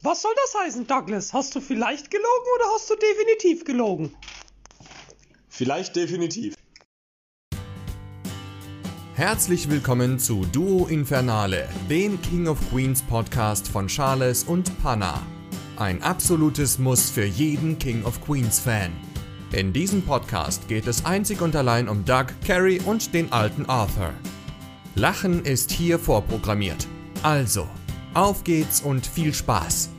Was soll das heißen, Douglas? Hast du vielleicht gelogen oder hast du definitiv gelogen? Vielleicht definitiv. Herzlich willkommen zu Duo Infernale, dem King of Queens Podcast von Charles und Panna. Ein absolutes Muss für jeden King of Queens Fan. In diesem Podcast geht es einzig und allein um Doug, Carrie und den alten Arthur. Lachen ist hier vorprogrammiert. Also, auf geht's und viel Spaß.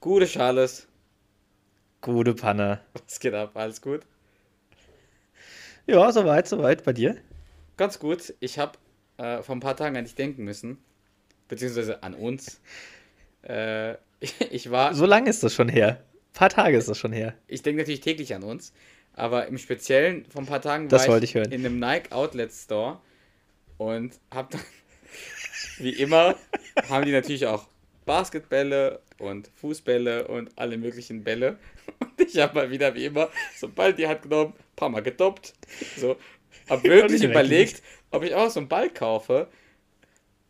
Gute Charles. Gute Panne. Was geht ab? Alles gut? Ja, soweit, soweit. Bei dir? Ganz gut. Ich habe äh, vor ein paar Tagen an dich denken müssen. Beziehungsweise an uns. Äh, ich war. So lange ist das schon her. Ein paar Tage ist das schon her. Ich denke natürlich täglich an uns. Aber im Speziellen vor ein paar Tagen das war ich, ich in einem Nike Outlet Store und hab dann, wie immer, haben die natürlich auch Basketbälle und Fußbälle und alle möglichen Bälle. Und ich habe mal wieder, wie immer, so einen Ball in die Hand genommen, ein paar Mal gedoppt. So, hab wirklich überlegt, ob ich auch so einen Ball kaufe.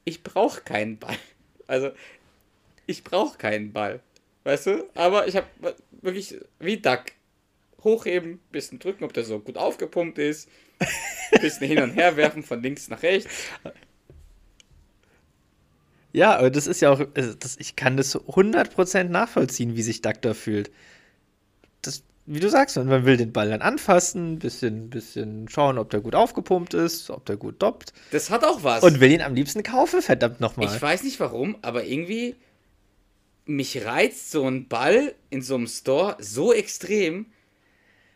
Ich brauche keinen Ball. Also, ich brauche keinen Ball. Weißt du? Aber ich habe wirklich, wie Duck, hochheben, bisschen drücken, ob der so gut aufgepumpt ist, bisschen hin und her werfen von links nach rechts. Ja, aber das ist ja auch, also das, ich kann das 100% nachvollziehen, wie sich Duck da fühlt. Das, wie du sagst, man will den Ball dann anfassen, bisschen, bisschen schauen, ob der gut aufgepumpt ist, ob der gut doppt. Das hat auch was. Und will ihn am liebsten kaufen, verdammt nochmal. Ich weiß nicht warum, aber irgendwie mich reizt so ein Ball in so einem Store so extrem,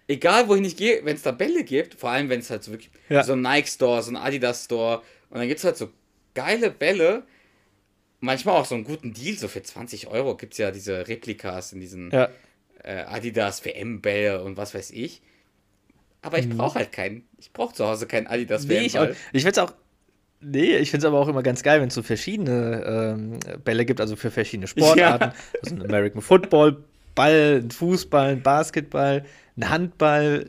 egal wohin ich gehe, wenn es da Bälle gibt, vor allem wenn es halt so wirklich ja. so ein Nike Store, so ein Adidas Store und dann gibt es halt so geile Bälle, manchmal auch so einen guten Deal, so für 20 Euro gibt es ja diese Replikas in diesen ja. äh, Adidas WM-Bälle und was weiß ich. Aber ich mhm. brauche halt keinen, ich brauche zu Hause keinen Adidas nee, WM-Ball. Ich, ich finde es auch, Nee, ich finde es aber auch immer ganz geil, wenn es so verschiedene ähm, Bälle gibt, also für verschiedene Sportarten. Ja. Also ein American Football, Ball, ein Fußball, ein Basketball, ein Handball,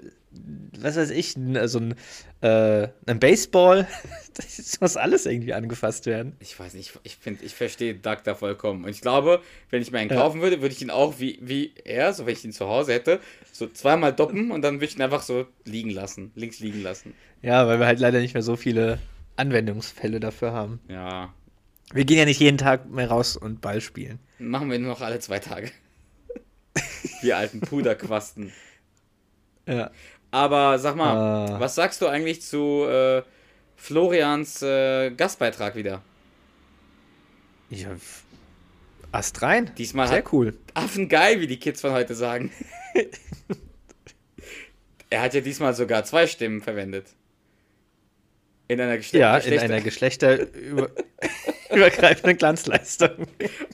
was weiß ich, also ein, äh, ein Baseball. Das muss alles irgendwie angefasst werden. Ich weiß nicht, ich finde, ich verstehe Doug da vollkommen. Und ich glaube, wenn ich mir einen ja. kaufen würde, würde ich ihn auch wie, wie er, so wenn ich ihn zu Hause hätte, so zweimal doppen und dann würde ich ihn einfach so liegen lassen, links liegen lassen. Ja, weil wir halt leider nicht mehr so viele Anwendungsfälle dafür haben. Ja. Wir gehen ja nicht jeden Tag mehr raus und Ball spielen. Machen wir nur noch alle zwei Tage. Die alten Puderquasten. Ja. Aber sag mal, uh. was sagst du eigentlich zu äh, Florians äh, Gastbeitrag wieder? Ja, Ast rein. Diesmal sehr cool. Affengeil, wie die Kids von heute sagen. er hat ja diesmal sogar zwei Stimmen verwendet. In einer, Geschle ja, Geschlechter in einer geschlechterübergreifenden Glanzleistung.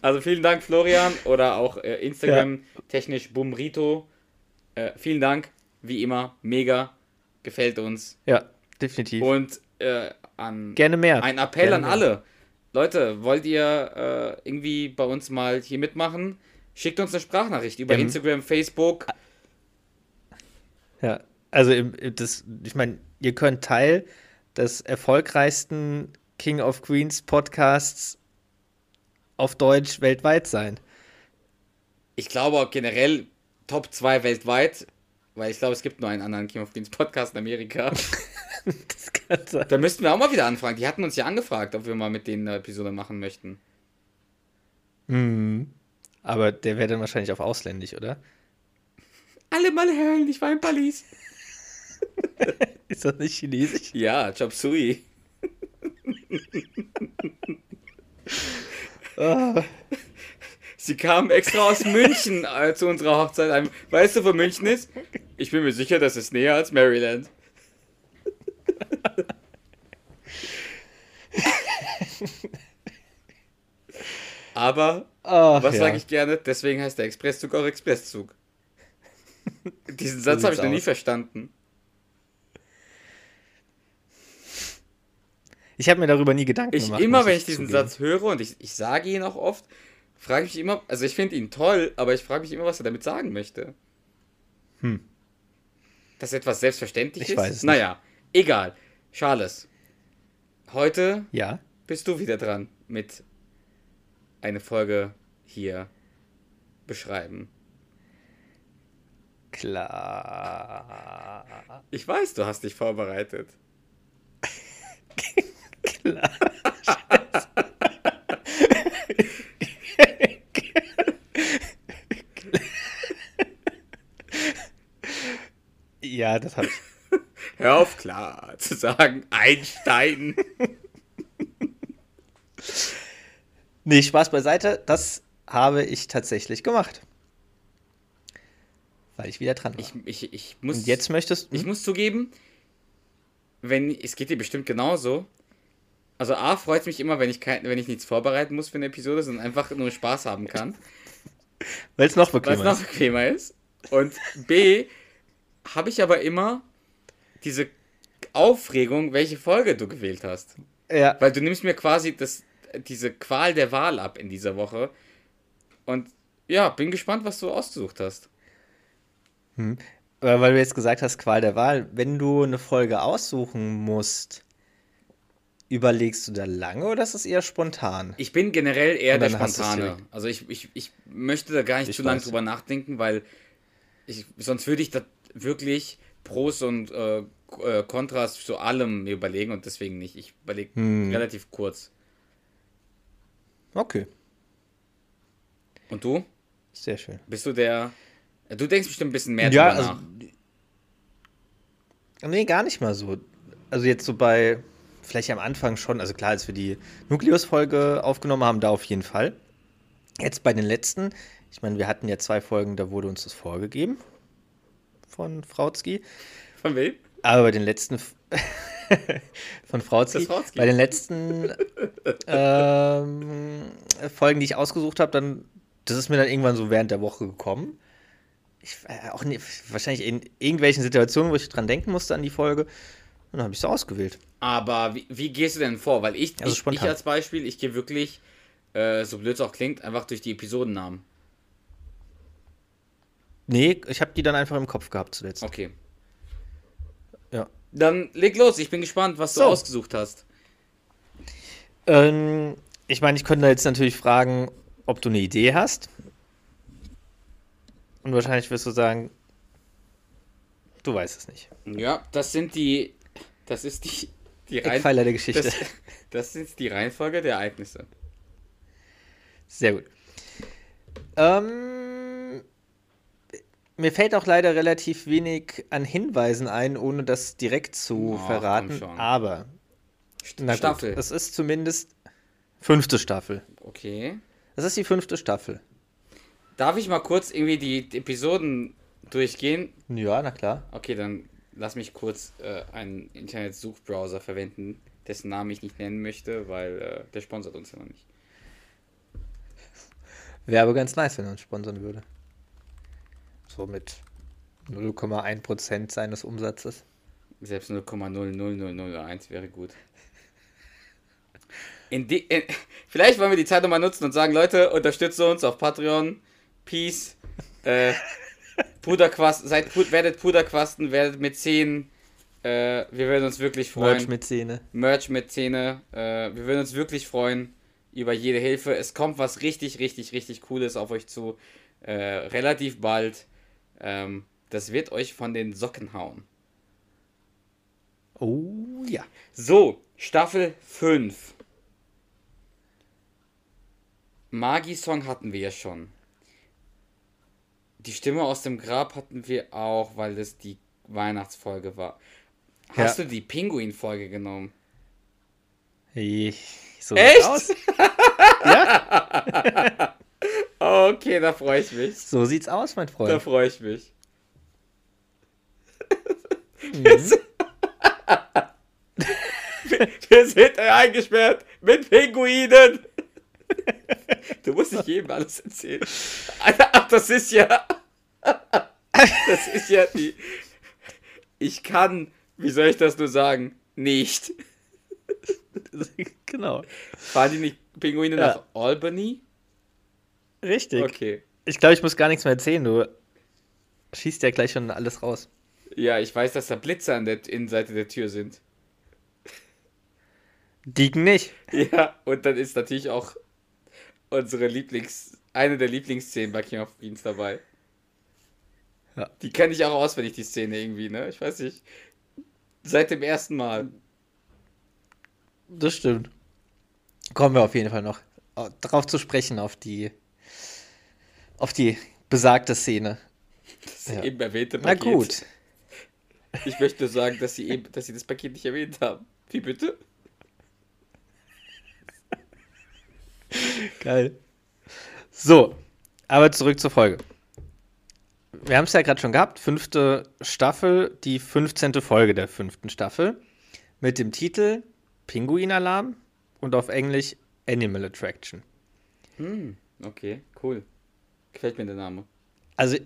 Also vielen Dank, Florian, oder auch äh, Instagram ja. technisch Bumrito. Äh, vielen Dank, wie immer, mega, gefällt uns. Ja, definitiv. Und äh, an gerne mehr. Ein Appell gerne an alle. Mehr. Leute, wollt ihr äh, irgendwie bei uns mal hier mitmachen? Schickt uns eine Sprachnachricht über ähm, Instagram, Facebook. Ja, also das, ich meine, ihr könnt Teil des erfolgreichsten King of Queens Podcasts auf Deutsch weltweit sein. Ich glaube auch generell Top 2 weltweit, weil ich glaube, es gibt nur einen anderen King of Queens Podcast in Amerika. das kann sein. Da müssten wir auch mal wieder anfragen. Die hatten uns ja angefragt, ob wir mal mit denen eine Episode machen möchten. Mhm. Aber der wäre dann wahrscheinlich auf ausländisch, oder? Alle mal hören, ich war in Paris. Ist das nicht chinesisch? Ja, Chop Sui. oh. Sie kamen extra aus München äh, zu unserer Hochzeit. Weißt du, wo München ist? Ich bin mir sicher, das ist näher als Maryland. Aber, oh, was ja. sage ich gerne? Deswegen heißt der Expresszug auch Expresszug. Diesen Satz habe ich noch nie verstanden. Ich habe mir darüber nie Gedanken ich, gemacht. Immer, wenn ich diesen zugeben. Satz höre und ich, ich sage ihn auch oft, frage ich mich immer, also ich finde ihn toll, aber ich frage mich immer, was er damit sagen möchte. Hm. Dass etwas selbstverständlich ich ist? Weiß es naja, nicht. egal. Charles, heute ja? bist du wieder dran mit eine Folge hier beschreiben. Klar. Ich weiß, du hast dich vorbereitet. Klar. Ja, das habe ich. Hör auf, klar zu sagen, Einstein. Nee, Spaß beiseite. Das habe ich tatsächlich gemacht. Weil ich wieder dran war. Ich, ich, ich muss. Und jetzt möchtest du. Ich muss zugeben, wenn es geht dir bestimmt genauso. Also A freut es mich immer, wenn ich kein, wenn ich nichts vorbereiten muss für eine Episode, sondern einfach nur Spaß haben kann, Weil es noch weil es bequemer noch ist. bequemer ist. Und B habe ich aber immer diese Aufregung, welche Folge du gewählt hast. Ja. Weil du nimmst mir quasi das, diese Qual der Wahl ab in dieser Woche. Und ja, bin gespannt, was du ausgesucht hast. Aber weil du jetzt gesagt hast, Qual der Wahl, wenn du eine Folge aussuchen musst, überlegst du da lange oder ist es eher spontan? Ich bin generell eher der Spontane. Also ich, ich, ich möchte da gar nicht Ich zu lange drüber nachdenken, weil ich, sonst würde ich da wirklich Pros und äh, äh, Kontras zu allem mir überlegen und deswegen nicht. Ich überlege Hm. relativ kurz. Okay, Und du? sehr schön. Bist du der. Du denkst bestimmt ein bisschen mehr Ja, drüber also. nach. Nee, gar nicht mal so. Also jetzt so bei, vielleicht am Anfang schon, also klar, als wir die Nukleus-Folge aufgenommen haben, da auf jeden Fall. Jetzt bei den letzten, ich meine, wir hatten ja zwei Folgen, da wurde uns das vorgegeben von Frauzki. Von wem? Aber bei den letzten von Frauzki. bei den letzten ähm, Folgen, die ich ausgesucht habe, dann, das ist mir dann irgendwann so während der Woche gekommen. Ich äh, auch nie, wahrscheinlich in irgendwelchen Situationen, wo ich dran denken musste an die Folge, und dann habe ich so ausgewählt. Aber wie, wie gehst du denn vor? Weil ich, Also ich, ich als Beispiel, ich gehe wirklich, äh, so blöd es auch klingt, einfach durch die Episodennamen. Nee, ich habe die dann einfach im Kopf gehabt zuletzt. Okay. Ja. Dann leg los, ich bin gespannt, was du So. ausgesucht hast. Ähm, ich meine, ich könnte jetzt natürlich fragen, ob du eine Idee hast. Und wahrscheinlich wirst du sagen, du weißt es nicht. Ja, das sind die. Das ist die. Die Eckpfeiler der Geschichte. Das, das ist die Reihenfolge der Ereignisse. Sehr gut. Ähm, mir fällt auch leider relativ wenig an Hinweisen ein, ohne das direkt zu Oh, verraten. Aber na gut, Staffel. es ist zumindest fünfte Staffel. Okay. Das ist die fünfte Staffel. Darf ich mal kurz irgendwie die, die Episoden durchgehen? Ja, na klar. Okay, dann lass mich kurz äh, einen Internetsuchbrowser verwenden, dessen Namen ich nicht nennen möchte, weil äh, der sponsert uns ja noch nicht. Wäre aber ganz nice, wenn er uns sponsern würde. So mit 0,1% seines Umsatzes. Selbst 0,00001 wäre gut. In die, in, vielleicht wollen wir die Zeit nochmal nutzen und sagen, Leute, unterstützt uns auf Patreon. Peace. Äh, Puderquasten, seid, werdet Puderquasten, werdet mit 10. Äh, wir würden uns wirklich freuen. Merch mit Szene. Merch mit Zähne. Äh, wir würden uns wirklich freuen über jede Hilfe. Es kommt was richtig, richtig, richtig Cooles auf euch zu. Äh, relativ bald. Ähm, das wird euch von den Socken hauen. Oh ja. So, Staffel 5. Magi-Song hatten wir ja schon. Die Stimme aus dem Grab hatten wir auch, weil das die Weihnachtsfolge war. Hast Ja. du die Pinguin-Folge genommen? Ich, so Echt? aus. Okay, da freue ich mich. So sieht's aus, mein Da Freund. freue ich mich. Wir sind eingesperrt mit Pinguinen. Du musst nicht jedem alles erzählen. Alter, Ach, das ist ja. Das ist ja die. Ich kann, wie soll ich das nur sagen? Nicht. genau. Fahren die nicht Pinguine Ja. nach Albany? Richtig. Okay. Ich glaube, ich muss gar nichts mehr erzählen. Du schießt ja gleich schon alles raus. Ja, ich weiß, dass da Blitze an der Innenseite der Tür sind. Dieken nicht. Ja, und dann ist natürlich auch unsere Lieblings, eine der Lieblingsszenen bei King of Queens dabei. Ja. Die kenne ich auch auswendig, die Szene irgendwie, ne? Ich weiß nicht. Seit dem ersten Mal. Das stimmt. Kommen wir auf jeden Fall noch äh, drauf zu sprechen, auf die, auf die besagte Szene. Das Ja. eben erwähnte Na Paket. gut. Ich möchte sagen, dass sie eben, dass sie das Paket nicht erwähnt haben. Wie bitte? Geil. So, aber zurück zur Folge. Wir haben es ja gerade schon gehabt, fünfte Staffel, die 15. Folge der fünften Staffel mit dem Titel Pinguinalarm und auf Englisch Animal Attraction. Hm, okay, cool. Gefällt mir der Name. Also,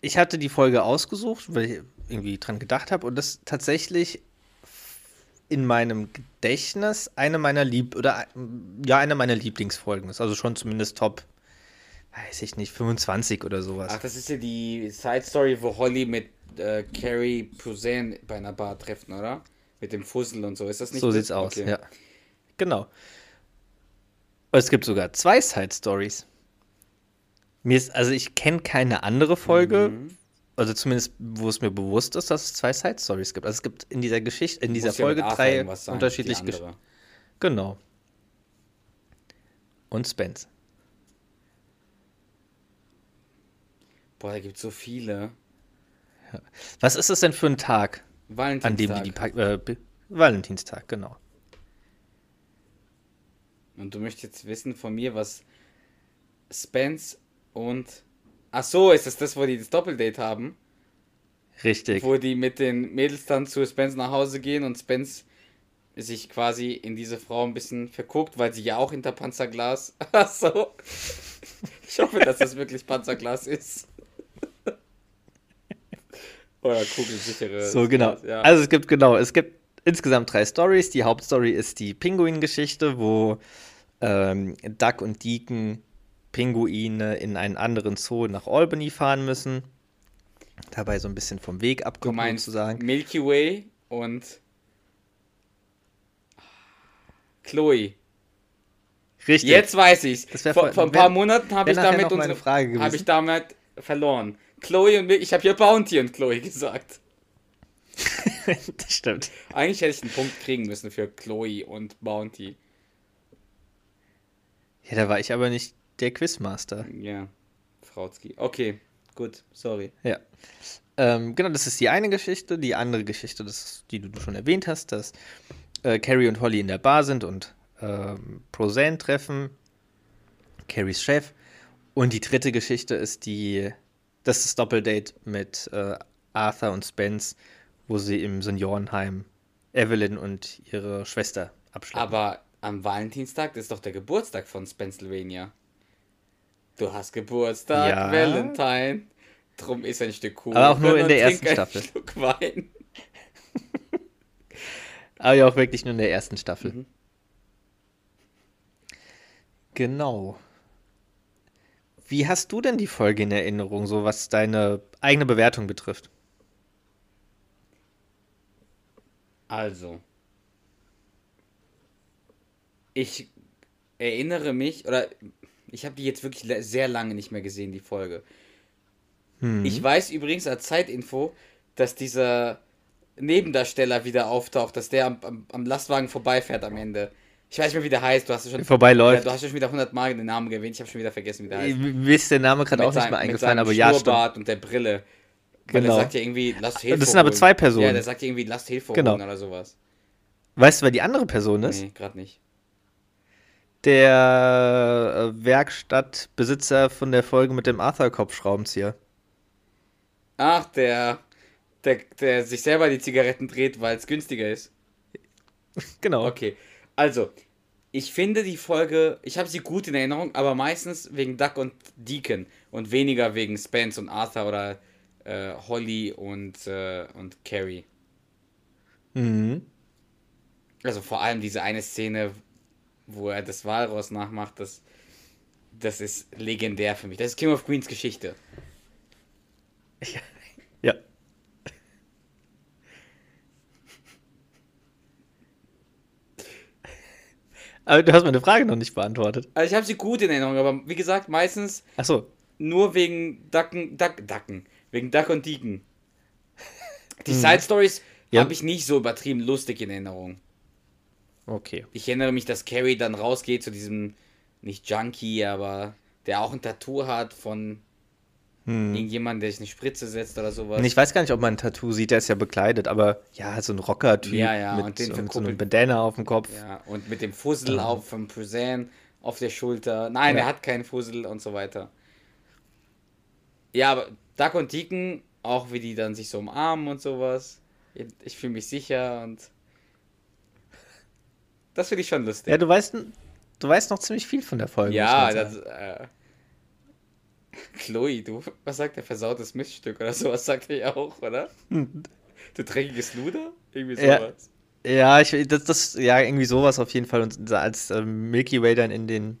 ich hatte die Folge ausgesucht, weil ich irgendwie dran gedacht habe und das tatsächlich in meinem Gedächtnis eine meiner Lieb oder ja eine meiner Lieblingsfolgen ist. Also schon zumindest Top, weiß ich nicht, 25 oder sowas. Ach, das ist ja die Side Story, wo Holly mit äh, Carrie Pouzin bei einer Bar treffen, oder? Mit dem Fussel und so. Ist das nicht so das? sieht's aus, Okay. ja. Genau. Es gibt sogar zwei Side Stories. Mir ist, also ich kenne keine andere Folge, Mhm. also zumindest, wo es mir bewusst ist, dass es zwei Side Stories gibt. Also es gibt in dieser Geschichte, in dieser ja Folge Arthur drei sein, unterschiedliche Geschichten. Genau. Und Spence. Boah, da gibt so viele. Was ist es denn für ein Tag, Valentinstag. an dem die die pa äh, Valentinstag, genau. Und du möchtest jetzt wissen von mir, was Spence und. Ach so, ist das das, wo die das Doppeldate haben? Richtig. Wo die mit den Mädels dann zu Spence nach Hause gehen und Spence sich quasi in diese Frau ein bisschen verguckt, weil sie ja auch hinter Panzerglas. Ach so. Ich hoffe, dass das wirklich Panzerglas ist. Oder kugelsichere. So, genau. Ja. Also es gibt, genau, es gibt insgesamt drei Stories. Die Hauptstory ist die Pinguin-Geschichte, wo ähm, Duck und Deacon Pinguine in einen anderen Zoo nach Albany fahren müssen. Dabei so ein bisschen vom Weg du abkommen, meinst sozusagen. Milky Way und Chloe. Richtig. Jetzt weiß ich's. Wär vor, vor ein paar Monaten habe ich damit unsere Frage habe ich damit verloren. Chloe und Milky, ich habe ja Bounty und Chloe gesagt. das stimmt. Eigentlich hätte ich einen Punkt kriegen müssen für Chloe und Bounty. Ja, da war ich aber nicht der Quizmaster. Ja, Frauzki. Okay, gut, sorry. Ja. Ähm, genau, das ist die eine Geschichte. Die andere Geschichte, das die du schon erwähnt hast, dass äh, Carrie und Holly in der Bar sind und ähm, Prozane treffen. Carries Chef. Und die dritte Geschichte ist die, das ist das Doppeldate mit äh, Arthur und Spence, wo sie im Seniorenheim Evelyn und ihre Schwester abschleppen. Aber am Valentinstag, das ist doch der Geburtstag von Spennsylvania. Du hast Geburtstag, Ja. Valentine. Drum ist ein Stück Kuchen. Aber auch nur in der ersten Staffel. Stück Wein. Aber ja auch wirklich nur in der ersten Staffel. Mhm. Genau. Wie hast du denn die Folge in Erinnerung, so was deine eigene Bewertung betrifft? Also. Ich erinnere mich, oder ich habe die jetzt wirklich sehr lange nicht mehr gesehen, die Folge. Hm. Ich weiß übrigens als Zeitinfo, dass dieser Nebendarsteller wieder auftaucht, dass der am, am, am Lastwagen vorbeifährt am Ende. Ich weiß nicht mehr, wie der heißt. Du hast schon, Vorbeiläuft. Du hast schon wieder 100 Mal den Namen erwähnt. Ich habe schon wieder vergessen, wie der heißt. Mir ist der Name gerade auch nicht mehr mit eingefallen, aber ja, stimmt. Schnurrbart und der Brille. Weil Genau. der sagt ja irgendwie, lasst Hilfe Das sind aber zwei Personen. Ja, der sagt ja irgendwie, lasst Hilfe Genau. oder sowas. Weißt du, wer die andere Person ist? Nee, gerade nicht. Der äh, Werkstattbesitzer von der Folge mit dem Arthur-Kopfschraubenzieher. Ach, der, der, der sich selber die Zigaretten dreht, weil es günstiger ist. Genau. Okay, also, ich finde die Folge, ich habe sie gut in Erinnerung, aber meistens wegen Duck und Deacon und weniger wegen Spence und Arthur oder äh, Holly und, äh, und Carrie. Mhm. Also vor allem diese eine Szene, wo er das Walross nachmacht, das, das ist legendär für mich. Das ist King of Queens Geschichte. Ja. Aber du hast meine Frage noch nicht beantwortet. Also ich habe sie gut in Erinnerung, aber wie gesagt, meistens Achso. nur wegen Ducken, Duck, Ducken, wegen Duck und Deacon. Die Mhm. Side Stories Ja. habe ich nicht so übertrieben lustig in Erinnerung. Okay. Ich erinnere mich, dass Carrie dann rausgeht zu diesem, nicht Junkie, aber der auch ein Tattoo hat von irgendjemandem, der sich eine Spritze setzt oder sowas. Und ich weiß gar nicht, ob man ein Tattoo sieht, der ist ja bekleidet, aber ja, so ein Rocker-Typ Ja, ja, mit, und den so, mit so einem Bandana auf dem Kopf. Ja, und mit dem Fussel auf vom Prusane auf der Schulter. Nein, Ja. er hat keinen Fussel und so weiter. Ja, aber Duck und Deacon, auch wie die dann sich so umarmen und sowas. Ich fühle mich sicher und das finde ich schon lustig. Ja, du weißt, du weißt noch ziemlich viel von der Folge. Ja, das, äh, Chloe, du, was sagt der versautes Miststück oder sowas, sagt er ja auch, oder? Du dreckiges Luder? Irgendwie Ja. sowas. Ja, ich, das, das, ja, irgendwie sowas auf jeden Fall. Und als ähm, Milky Way dann in den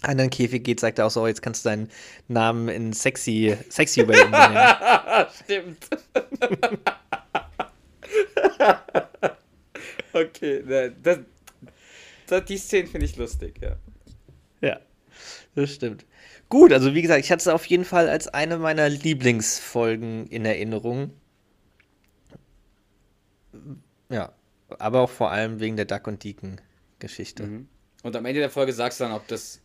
anderen Käfig geht, sagt er auch so, oh, jetzt kannst du deinen Namen in Sexy, Sexy Way umbenennen. Stimmt. okay, ne, das, die Szene finde ich lustig, ja. ja, das stimmt. Gut, also wie gesagt, ich hatte es auf jeden Fall als eine meiner Lieblingsfolgen in Erinnerung. Ja, aber auch vor allem wegen der Duck und Deacon Geschichte. Mhm. Und am Ende der Folge sagst du dann, ob das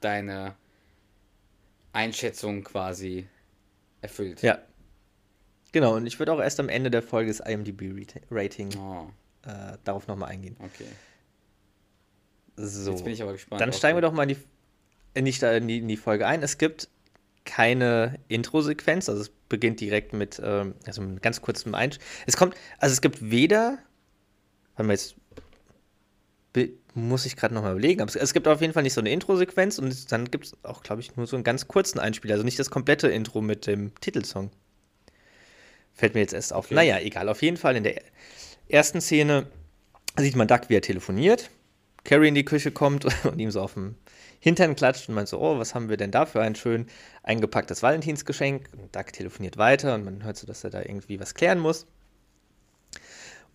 deine Einschätzung quasi erfüllt. Ja. Genau, und ich würde auch erst am Ende der Folge das IMDb-Rating Oh, äh, darauf nochmal eingehen. okay. So. Jetzt bin ich aber gespannt. Dann steigen wir doch mal in die, in die, in die, in die Folge ein. Es gibt keine Intro-Sequenz, also es beginnt direkt mit, ähm, also mit ganz kurzem Einsch. Es kommt, also es gibt weder, warte mal, jetzt muss ich gerade nochmal überlegen, aber es, gibt auf jeden Fall nicht so eine Intro-Sequenz und dann gibt es auch, glaube ich, nur so einen ganz kurzen Einspieler, also nicht das komplette Intro mit dem Titelsong. Fällt mir jetzt erst auf. Okay. Naja, egal, auf jeden Fall in der ersten Szene sieht man Duck, wie er telefoniert. Carrie in die Küche kommt und ihm so auf dem Hintern klatscht und meint so, oh, was haben wir denn da für ein schön eingepacktes Valentinsgeschenk? Und Duck telefoniert weiter und man hört so, dass er da irgendwie was klären muss.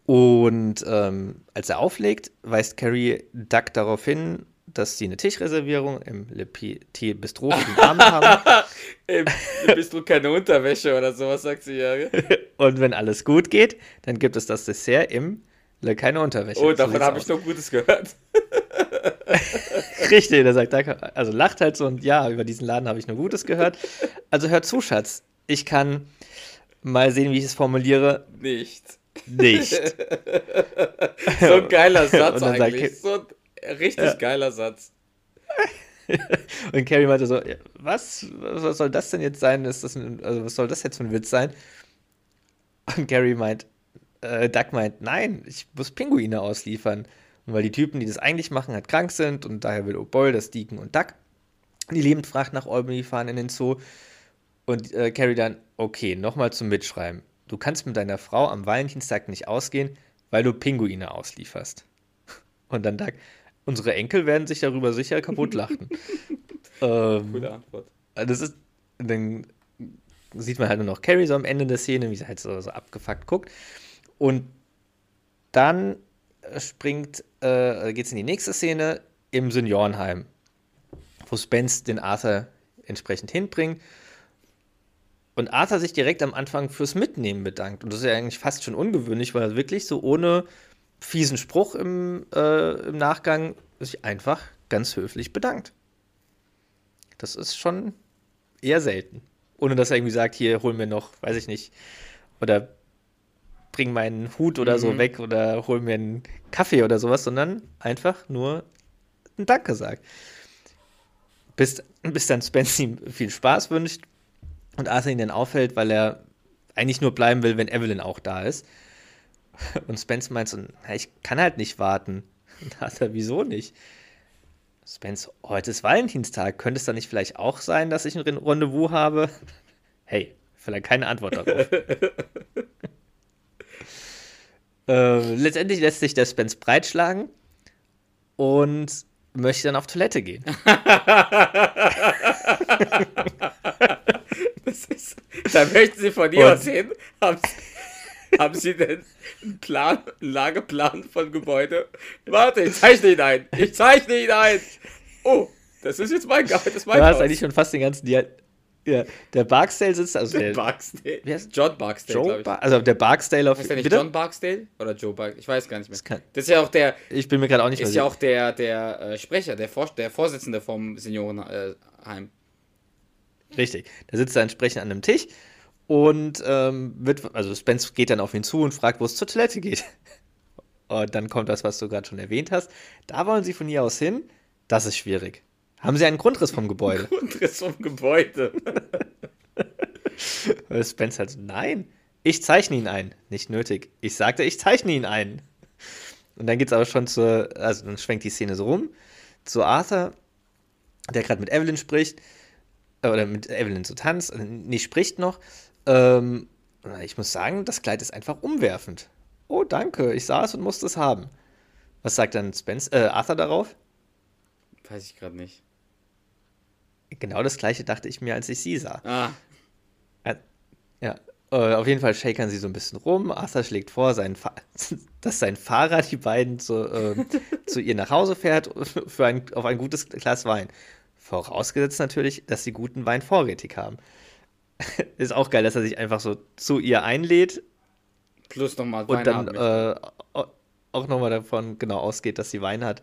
Und ähm, als er auflegt, weist Carrie Duck darauf hin, dass sie eine Tischreservierung im Le Petit Bistro für den Abend haben. Ey, Äh, bist du keine Unterwäsche oder sowas, sagt sie ja. Und wenn alles gut geht, dann gibt es das Dessert im Keine Unterwäsche. Oh, So davon sieht's habe ich noch Gutes gehört. Richtig, der sagt, danke. also lacht halt so und ja, über diesen Laden habe ich nur Gutes gehört. Also hör zu, Schatz. Ich kann mal sehen, wie ich es formuliere. Nicht. Nicht. So ein geiler Satz eigentlich. So ein richtig geiler Satz. Und Carrie meinte so, ja, was? Was soll das denn jetzt sein? Ist das ein, also was soll das jetzt für ein Witz sein? Und Carrie meint, äh, Duck meint, nein, ich muss Pinguine ausliefern. Und weil die Typen, die das eigentlich machen, halt krank sind und daher will O'Boyle, das Deacon und Duck die Lebendfracht nach Albany fahren in den Zoo. Und äh, Carrie dann, okay, nochmal zum Mitschreiben. Du kannst mit deiner Frau am Valentinstag nicht ausgehen, weil du Pinguine auslieferst. Und dann Duck, unsere Enkel werden sich darüber sicher kaputt lachen. ähm, Gute Antwort. das ist, dann sieht man halt nur noch Carrie so am Ende der Szene, wie sie halt so, so abgefuckt guckt. Und dann äh, springt, äh, geht es in die nächste Szene im Seniorenheim, wo Spence den Arthur entsprechend hinbringt. Und Arthur sich direkt am Anfang fürs Mitnehmen bedankt. Und das ist ja eigentlich fast schon ungewöhnlich, weil er wirklich so ohne fiesen Spruch im, äh, im Nachgang sich einfach ganz höflich bedankt. Das ist schon eher selten. Ohne dass er irgendwie sagt, hier, hol mir noch, weiß ich nicht, oder bring meinen Hut oder so Mhm. weg oder hol mir einen Kaffee oder sowas, sondern einfach nur ein Danke sagt. Bis, bis dann Spence ihm viel Spaß wünscht und Arthur ihn dann auffällt, weil er eigentlich nur bleiben will, wenn Evelyn auch da ist. Und Spence meint so, "Na, ich kann halt nicht warten. Und Arthur, wieso nicht? Spence, heute ist Valentinstag. Könnte es da nicht vielleicht auch sein, dass ich ein Rendezvous habe? Hey, vielleicht keine Antwort darauf. Äh, letztendlich lässt sich der Spence breitschlagen und möchte dann auf Toilette gehen. Das ist, da möchten sie von dir Und- aus hin. Haben Haben Sie denn einen Plan, einen Lageplan von Gebäude? Warte, ich zeichne ihn ein. Ich zeichne ihn ein. Oh, das ist jetzt mein, das ist mein Du hast Haus. eigentlich schon fast den ganzen Dia ja, der Barksdale sitzt, also der Barksdale. Wer ist- John Barksdale, Joe. Bar also der Barksdale auf Heißt der nicht bitte? John Barksdale? Oder Joe Barksdale? Ich weiß gar nicht mehr. Das kann- Das ist ja auch der, Ich bin mir gerade auch nicht ist ja auch der, der äh, Sprecher, der, Vor der Vorsitzende vom Seniorenheim. Richtig. Da sitzt er entsprechend an einem Tisch und ähm, wird, also Spence geht dann auf ihn zu und fragt, wo es zur Toilette geht. Und dann kommt das, was du gerade schon erwähnt hast. Da wollen sie von hier aus hin. Das ist schwierig. Haben sie einen Grundriss vom Gebäude? Grundriss vom Gebäude. Äh, Spence halt so, nein, ich zeichne ihn ein. Nicht nötig. Ich sagte, ich zeichne ihn ein. Und dann geht's aber schon zur, also dann schwenkt die Szene so rum, zu Arthur, der gerade mit Evelyn spricht, äh, oder mit Evelyn so tanzt, äh, nee, spricht noch. Ähm, ich muss sagen, das Kleid ist einfach umwerfend. Oh, danke, ich sah es und musste es haben. Was sagt dann Spence, äh, Arthur darauf? Weiß ich gerade nicht. Genau das gleiche dachte ich mir, als ich sie sah. Ah, Ja, ja. Äh, auf jeden Fall shakern sie so ein bisschen rum. Arthur schlägt vor, sein dass sein Fahrer die beiden zu, ähm, zu ihr nach Hause fährt für ein, auf ein gutes Glas Wein. Vorausgesetzt natürlich, dass sie guten Wein vorrätig haben. Ist auch geil, dass er sich einfach so zu ihr einlädt plus nochmal und dann äh, au- auch nochmal davon genau ausgeht, dass sie Wein hat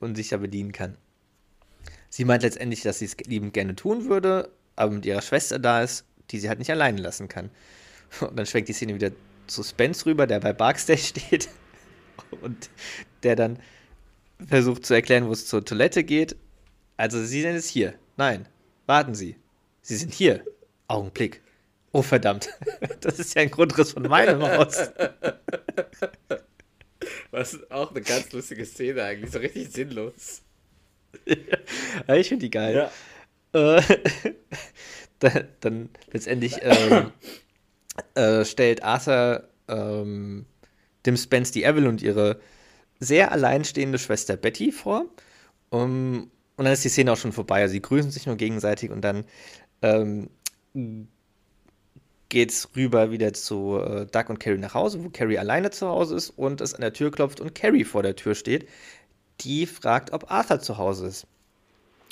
und sich da bedienen kann. Sie meint letztendlich, dass sie es liebend gerne tun würde, aber mit ihrer Schwester da ist, die sie halt nicht alleine lassen kann. Und dann schwenkt die Szene wieder zu Spence rüber, der bei Barksdale steht und der dann versucht zu erklären, wo es zur Toilette geht. Also, sie sind jetzt hier. Nein, warten Sie. Sie sind hier. Augenblick. Oh, verdammt. Das ist ja ein Grundriss von meinem Haus. Was auch eine ganz lustige Szene eigentlich, so richtig sinnlos. Ja, ich finde die geil. Äh, da, dann letztendlich ähm, äh, stellt Arthur ähm, dem Spence die Evelyn und ihre sehr alleinstehende Schwester Betty vor. Um, und dann ist die Szene auch schon vorbei. Also sie grüßen sich nur gegenseitig und dann ähm, geht's rüber wieder zu äh, Doug und Carrie nach Hause, wo Carrie alleine zu Hause ist und es an der Tür klopft und Carrie vor der Tür steht. Die fragt, ob Arthur zu Hause ist.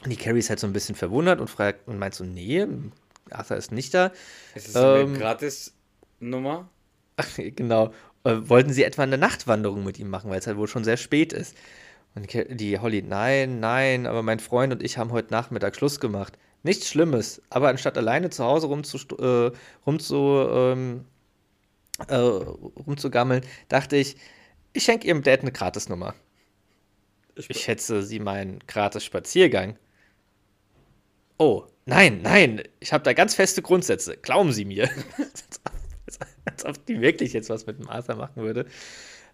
Und die Carrie ist halt so ein bisschen verwundert und fragt und meint so, nee, Arthur ist nicht da. Ist das eine Ähm, Gratis-Nummer? genau. Äh, wollten sie etwa eine Nachtwanderung mit ihm machen, weil es halt wohl schon sehr spät ist. Und die Holly, nein, nein, aber mein Freund und ich haben heute Nachmittag Schluss gemacht. Nichts Schlimmes, aber anstatt alleine zu Hause rumzust äh, rumzu, ähm, äh, rumzugammeln, dachte ich, ich schenke ihrem Dad eine Gratisnummer. Ich schätze, sie meinen gratis Spaziergang. Oh, nein, nein, ich habe da ganz feste Grundsätze. Glauben Sie mir. Als ob die wirklich jetzt was mit dem Arthur machen würde.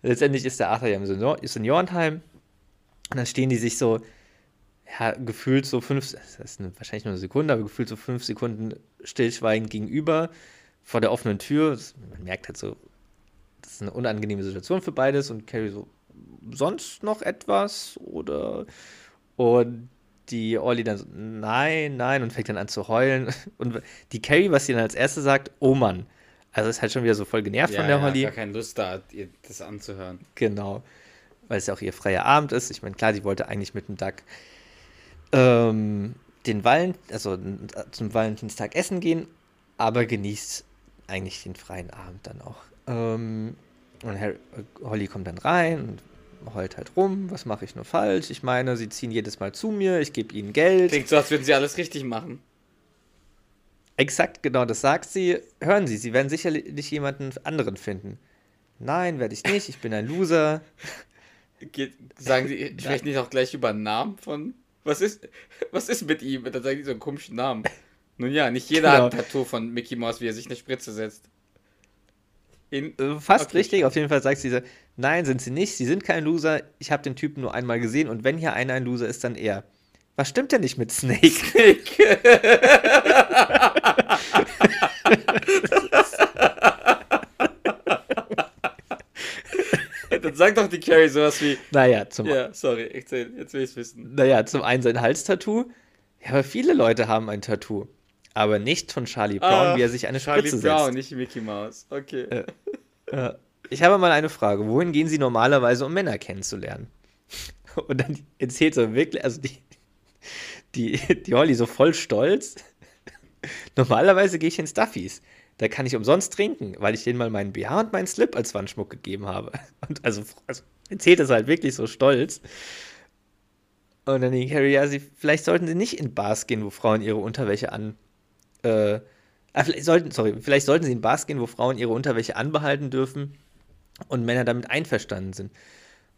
Letztendlich ist der Arthur ja im Senior Seniorenheim. Und dann stehen die sich so, ja, gefühlt so fünf, das ist eine, wahrscheinlich nur eine Sekunde, aber gefühlt so fünf Sekunden stillschweigend gegenüber vor der offenen Tür. Man merkt halt so, das ist eine unangenehme Situation für beides. Und Carrie so, sonst noch etwas? Oder. Und die Olli dann so, nein, nein, und fängt dann an zu heulen. Und die Carrie, was sie dann als erste sagt, oh Mann. Also ist halt schon wieder so voll genervt Ja, von der ja, Holly. gar keine Lust da, ihr das anzuhören. Genau. Weil es ja auch ihr freier Abend ist. Ich meine, klar, sie wollte eigentlich mit dem Doug ähm, den Wallen, also zum Valentinstag essen gehen, aber genießt eigentlich den freien Abend dann auch. Ähm, und Harry, äh, Holly kommt dann rein und heult halt rum. Was mache ich nur falsch? Ich meine, sie ziehen jedes Mal zu mir, ich gebe ihnen Geld. Klingt so, als würden sie alles richtig machen. Exakt, genau, das sagt sie. Hören Sie, Sie werden sicherlich jemanden anderen finden. Nein, werde ich nicht, ich bin ein Loser. Geht, sagen sie, sprechen die auch gleich über einen Namen von. Was ist, was ist mit ihm? Dann sagen die so einen komischen Namen. Nun ja, nicht jeder Genau. hat ein Tattoo von Mickey Mouse, wie er sich eine Spritze setzt. In, Äh, Fast Okay. richtig, auf jeden Fall sagt sie so, nein, sind sie nicht, sie sind kein Loser, ich habe den Typen nur einmal gesehen und wenn hier einer ein Loser ist, dann er. Was stimmt denn nicht mit Snake? Dann sag doch die Carrie sowas wie. naja, zum, Ja, sorry, erzähl, jetzt will ich's wissen. naja, zum einen sein Halstattoo. Ja, aber viele Leute haben ein Tattoo. Aber nicht von Charlie Brown, Ah, wie er sich eine Charlie Spritze Brown, setzt. nicht Mickey Mouse. Okay. Äh, Ich habe mal eine Frage. Wohin gehen Sie normalerweise, um Männer kennenzulernen? Und dann erzählt so wirklich, also die, die, die Holly so voll stolz. Normalerweise gehe ich ins Duffys. Da kann ich umsonst trinken, weil ich denen mal meinen BH und meinen Slip als Wandschmuck gegeben habe. Und also, also erzählt es halt wirklich so stolz. Und dann ich, Harry, ja, sie, vielleicht sollten sie nicht in Bars gehen, wo Frauen ihre Unterwäsche an. Äh, ah, vielleicht sollten, sorry, vielleicht sollten sie in Bars gehen, wo Frauen ihre Unterwäsche anbehalten dürfen und Männer damit einverstanden sind.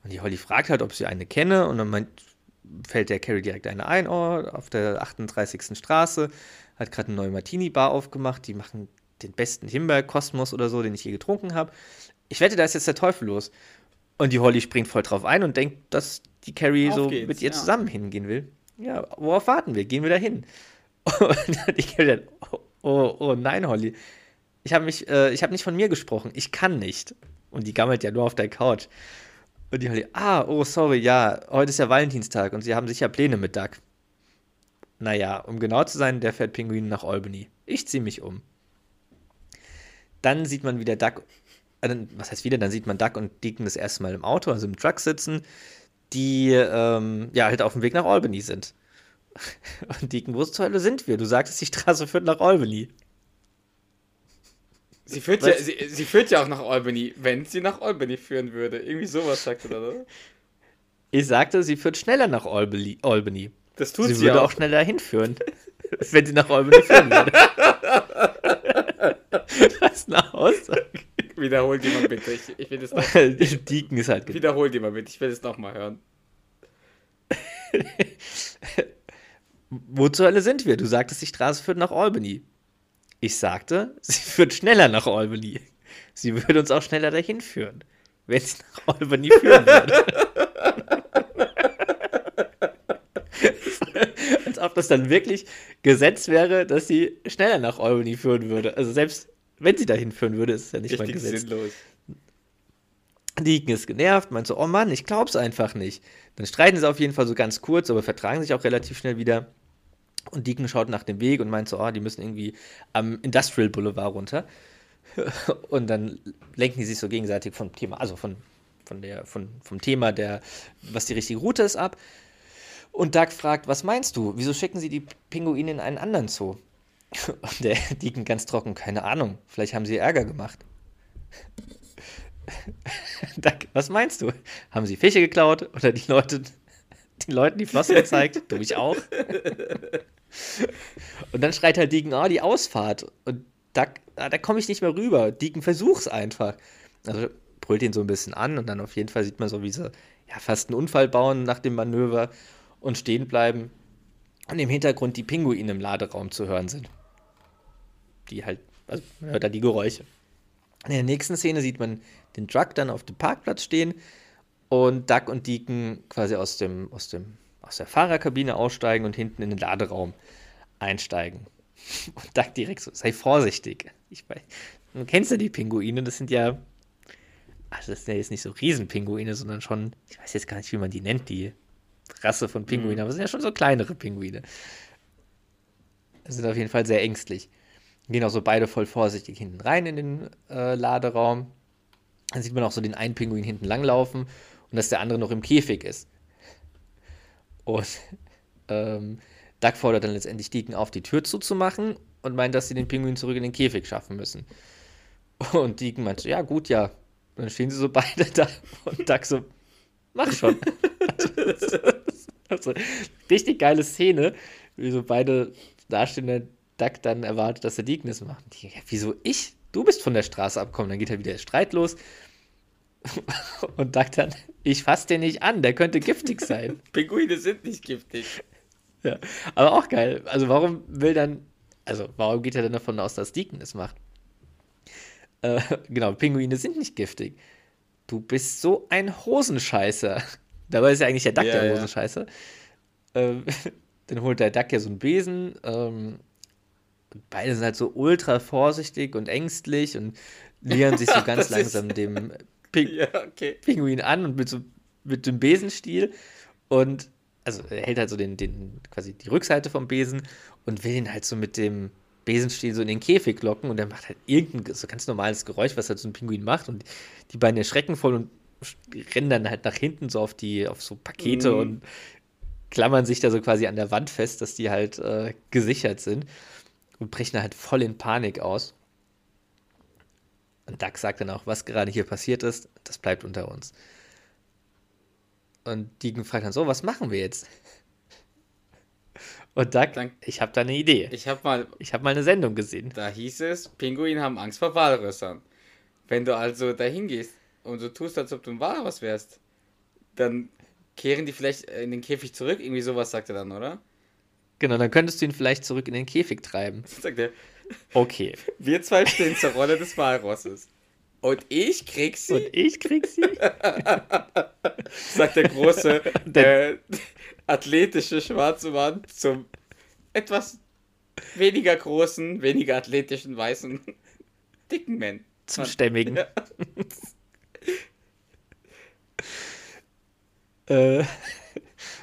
Und die Holly fragt halt, ob sie eine kenne, und dann meint, fällt der Carrie direkt eine ein, oh, auf der 38. Straße, hat gerade eine neue Martini-Bar aufgemacht, die machen den besten Himbeer-Kosmos oder so, den ich je getrunken habe. Ich wette, da ist jetzt der Teufel los. Und die Holly springt voll drauf ein und denkt, dass die Carrie Auf so geht's, mit ihr ja. zusammen hingehen will. Ja, worauf warten wir? Gehen wir da hin? Und die Carrie dann, oh, oh, oh nein, Holly. Ich habe äh, ich nicht von mir gesprochen. Ich kann nicht. Und die gammelt ja nur auf der Couch. Und die Holly, ah, oh, sorry, ja, heute ist ja Valentinstag und sie haben sicher Pläne mit Duck. Naja, um genau zu sein, der fährt Pinguin nach Albany. Ich ziehe mich um. Dann sieht man wieder Duck, äh, was heißt wieder, dann sieht man Duck und Deacon das erste Mal im Auto, also im Truck sitzen, die ähm, ja halt auf dem Weg nach Albany sind. Und Deacon, wo zur Hölle sind wir? Du sagtest, die Straße führt nach Albany. Sie führt, ja, sie, sie führt ja auch nach Albany, wenn sie nach Albany führen würde. Irgendwie sowas sagt er, oder? Ich sagte, sie führt schneller nach Albany. Albany. Das tut sie sie, würde auch. auch schneller hinführen, wenn sie nach Albany führen würde. Was eine Aussage. Wiederhol die mal bitte. Ich, ich will das noch, Deacon ist halt wiederhol die mal bitte. Ich will das nochmal hören. Wo zur Hölle sind wir? Du sagtest, die Straße führt nach Albany. Ich sagte, sie führt schneller nach Albany. Sie würde uns auch schneller dahin führen, wenn sie nach Albany führen würde. Als ob das dann wirklich Gesetz wäre, dass sie schneller nach Albany führen würde. Also selbst wenn sie dahin führen würde, ist es ja nicht mal Richtig Gesetz. sinnlos. Deacon ist genervt, meint so, oh Mann, ich glaub's einfach nicht. Dann streiten sie auf jeden Fall so ganz kurz, aber vertragen sich auch relativ schnell wieder. Und Deacon schaut nach dem Weg und meint so, oh, die müssen irgendwie am Industrial Boulevard runter. Und dann lenken die sich so gegenseitig vom Thema, also von, von der, von, vom Thema, der, was die richtige Route ist, ab. Und Doug fragt, was meinst du? Wieso schicken sie die Pinguine in einen anderen Zoo? Und der Deacon ganz trocken, keine Ahnung, vielleicht haben sie Ärger gemacht. Doug, was meinst du? Haben sie Fische geklaut oder die Leute, den Leuten die Flosse gezeigt? du mich auch. Und dann schreit halt Deacon, ah, die Ausfahrt. Und Doug, ah, da komme ich nicht mehr rüber. Deacon, versuch's einfach. Also brüllt ihn so ein bisschen an und dann auf jeden Fall sieht man so, wie sie ja, fast einen Unfall bauen nach dem Manöver und stehen bleiben. Und im Hintergrund die Pinguine im Laderaum zu hören sind. Die halt, also man hört da die Geräusche. In der nächsten Szene sieht man den Truck dann auf dem Parkplatz stehen und Duck und Deacon quasi aus dem, aus dem, aus der Fahrerkabine aussteigen und hinten in den Laderaum einsteigen. Und Duck direkt so, sei vorsichtig. Ich weiß, du kennst ja die Pinguine, das sind ja, also das sind ja jetzt nicht so Riesenpinguine, sondern schon, ich weiß jetzt gar nicht, wie man die nennt, die Rasse von Pinguinen, aber es sind ja schon so kleinere Pinguine. Das sind auf jeden Fall sehr ängstlich. Gehen auch so beide voll vorsichtig hinten rein in den äh, Laderaum. Dann sieht man auch so den einen Pinguin hinten langlaufen und dass der andere noch im Käfig ist. Und ähm, Duck fordert dann letztendlich Deacon auf, die Tür zuzumachen und meint, dass sie den Pinguin zurück in den Käfig schaffen müssen. Und Deacon meint, ja gut, ja. Und dann stehen sie so beide da und Duck so, mach schon. also, richtig geile Szene, wie so beide dastehen, der Duck dann erwartet, dass der Deacon es macht. Die, ja, wieso ich? Du bist von der Straße abgekommen. Dann geht halt wieder der Streit los. Und Duck dann, ich fass den nicht an, der könnte giftig sein. Pinguine sind nicht giftig. Ja, aber auch geil. Also warum will dann, also warum geht er denn davon aus, dass Deacon es macht? Äh, genau, Pinguine sind nicht giftig. Du bist so ein Hosenscheißer. Dabei ist ja eigentlich der Duck Ja, der ja. Hosenscheißer. Ähm, dann holt der Duck ja so einen Besen. Ähm, beide sind halt so ultra vorsichtig und ängstlich und nähern sich so ganz langsam dem Ping Ja, okay. Pinguin an und mit so mit dem Besenstiel und also er hält halt so den, den quasi die Rückseite vom Besen und will ihn halt so mit dem Besenstiel so in den Käfig locken und der macht halt irgendein so ganz normales Geräusch, was halt so ein Pinguin macht und die beiden erschrecken voll und rennen dann halt nach hinten so auf die, auf so Pakete Mhm. und klammern sich da so quasi an der Wand fest, dass die halt äh, gesichert sind und brechen halt voll in Panik aus. Und Duck sagt dann auch, was gerade hier passiert ist, das bleibt unter uns. Und Deacon fragt dann so, was machen wir jetzt? Und Duck, Dann- ich habe da eine Idee. Ich habe mal, Ich habe mal eine Sendung gesehen. da hieß es, Pinguine haben Angst vor Walrössern. Wenn du also dahin gehst und du tust, als ob du ein Walross wärst, dann kehren die vielleicht in den Käfig zurück. Irgendwie sowas sagt er dann, oder? Genau, dann könntest du ihn vielleicht zurück in den Käfig treiben. Sagt er, Okay. wir zwei stehen zur Rolle des Walrosses. Und ich krieg sie, Und ich krieg sie. sagt der große, Der- äh, athletische schwarze Mann zum etwas weniger großen, weniger athletischen, weißen, dicken Mann. Zum Stämmigen. Ja. Äh,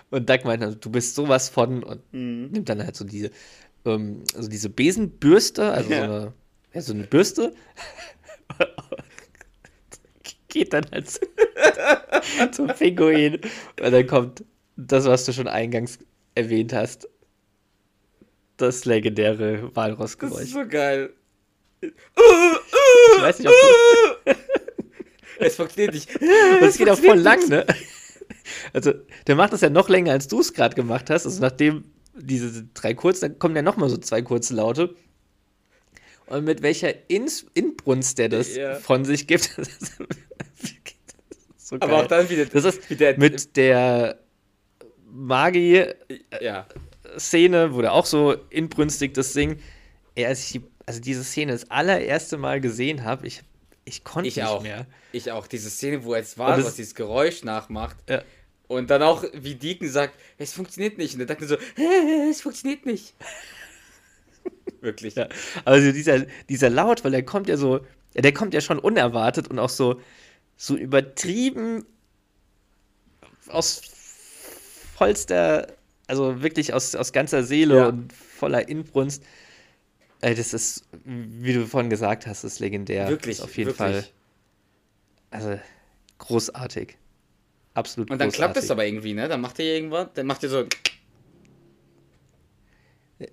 und Doug meint, also, du bist sowas von und Mhm. nimmt dann halt so diese, ähm, also diese Besenbürste, also Ja. so, eine, ja, so eine Bürste. Geht dann halt zu- zum Pinguin. Und dann kommt das, was du schon eingangs erwähnt hast. Das legendäre Das Walrossgeräusch. ist so geil. Ich weiß nicht, ob du, Es funktioniert nicht. Und es geht auch voll lang, ne? Also, der macht das ja noch länger, als du es gerade gemacht hast. Also, nachdem diese drei kurz, dann kommen ja noch mal so zwei kurze Laute. Und mit welcher Ins Inbrunst der das Ja. von sich gibt. das ist so Aber auch dann wieder. Das ist wie der, mit der Magi-Szene, Ja. wo der auch so inbrünstig das singt. Ey, als ich die, also diese Szene das allererste Mal gesehen habe, ich, ich konnte Ich nicht auch. mehr. Ich auch. Diese Szene, wo er Und Walross es- dieses Geräusch nachmacht. Ja. Und dann auch, wie Deacon sagt, es funktioniert nicht. Und der Deacon so, "Hä, es funktioniert nicht. Wirklich. Ja, also dieser, dieser Laut, weil der kommt ja so, der kommt ja schon unerwartet und auch so, so übertrieben aus vollster, also wirklich aus, aus ganzer Seele Ja. und voller Inbrunst. Das ist, wie du vorhin gesagt hast, ist legendär. Wirklich. Ist auf jeden wirklich. Fall, also großartig. Absolut Und dann großartig. klappt es aber irgendwie, ne? Dann macht er irgendwas, dann macht er so,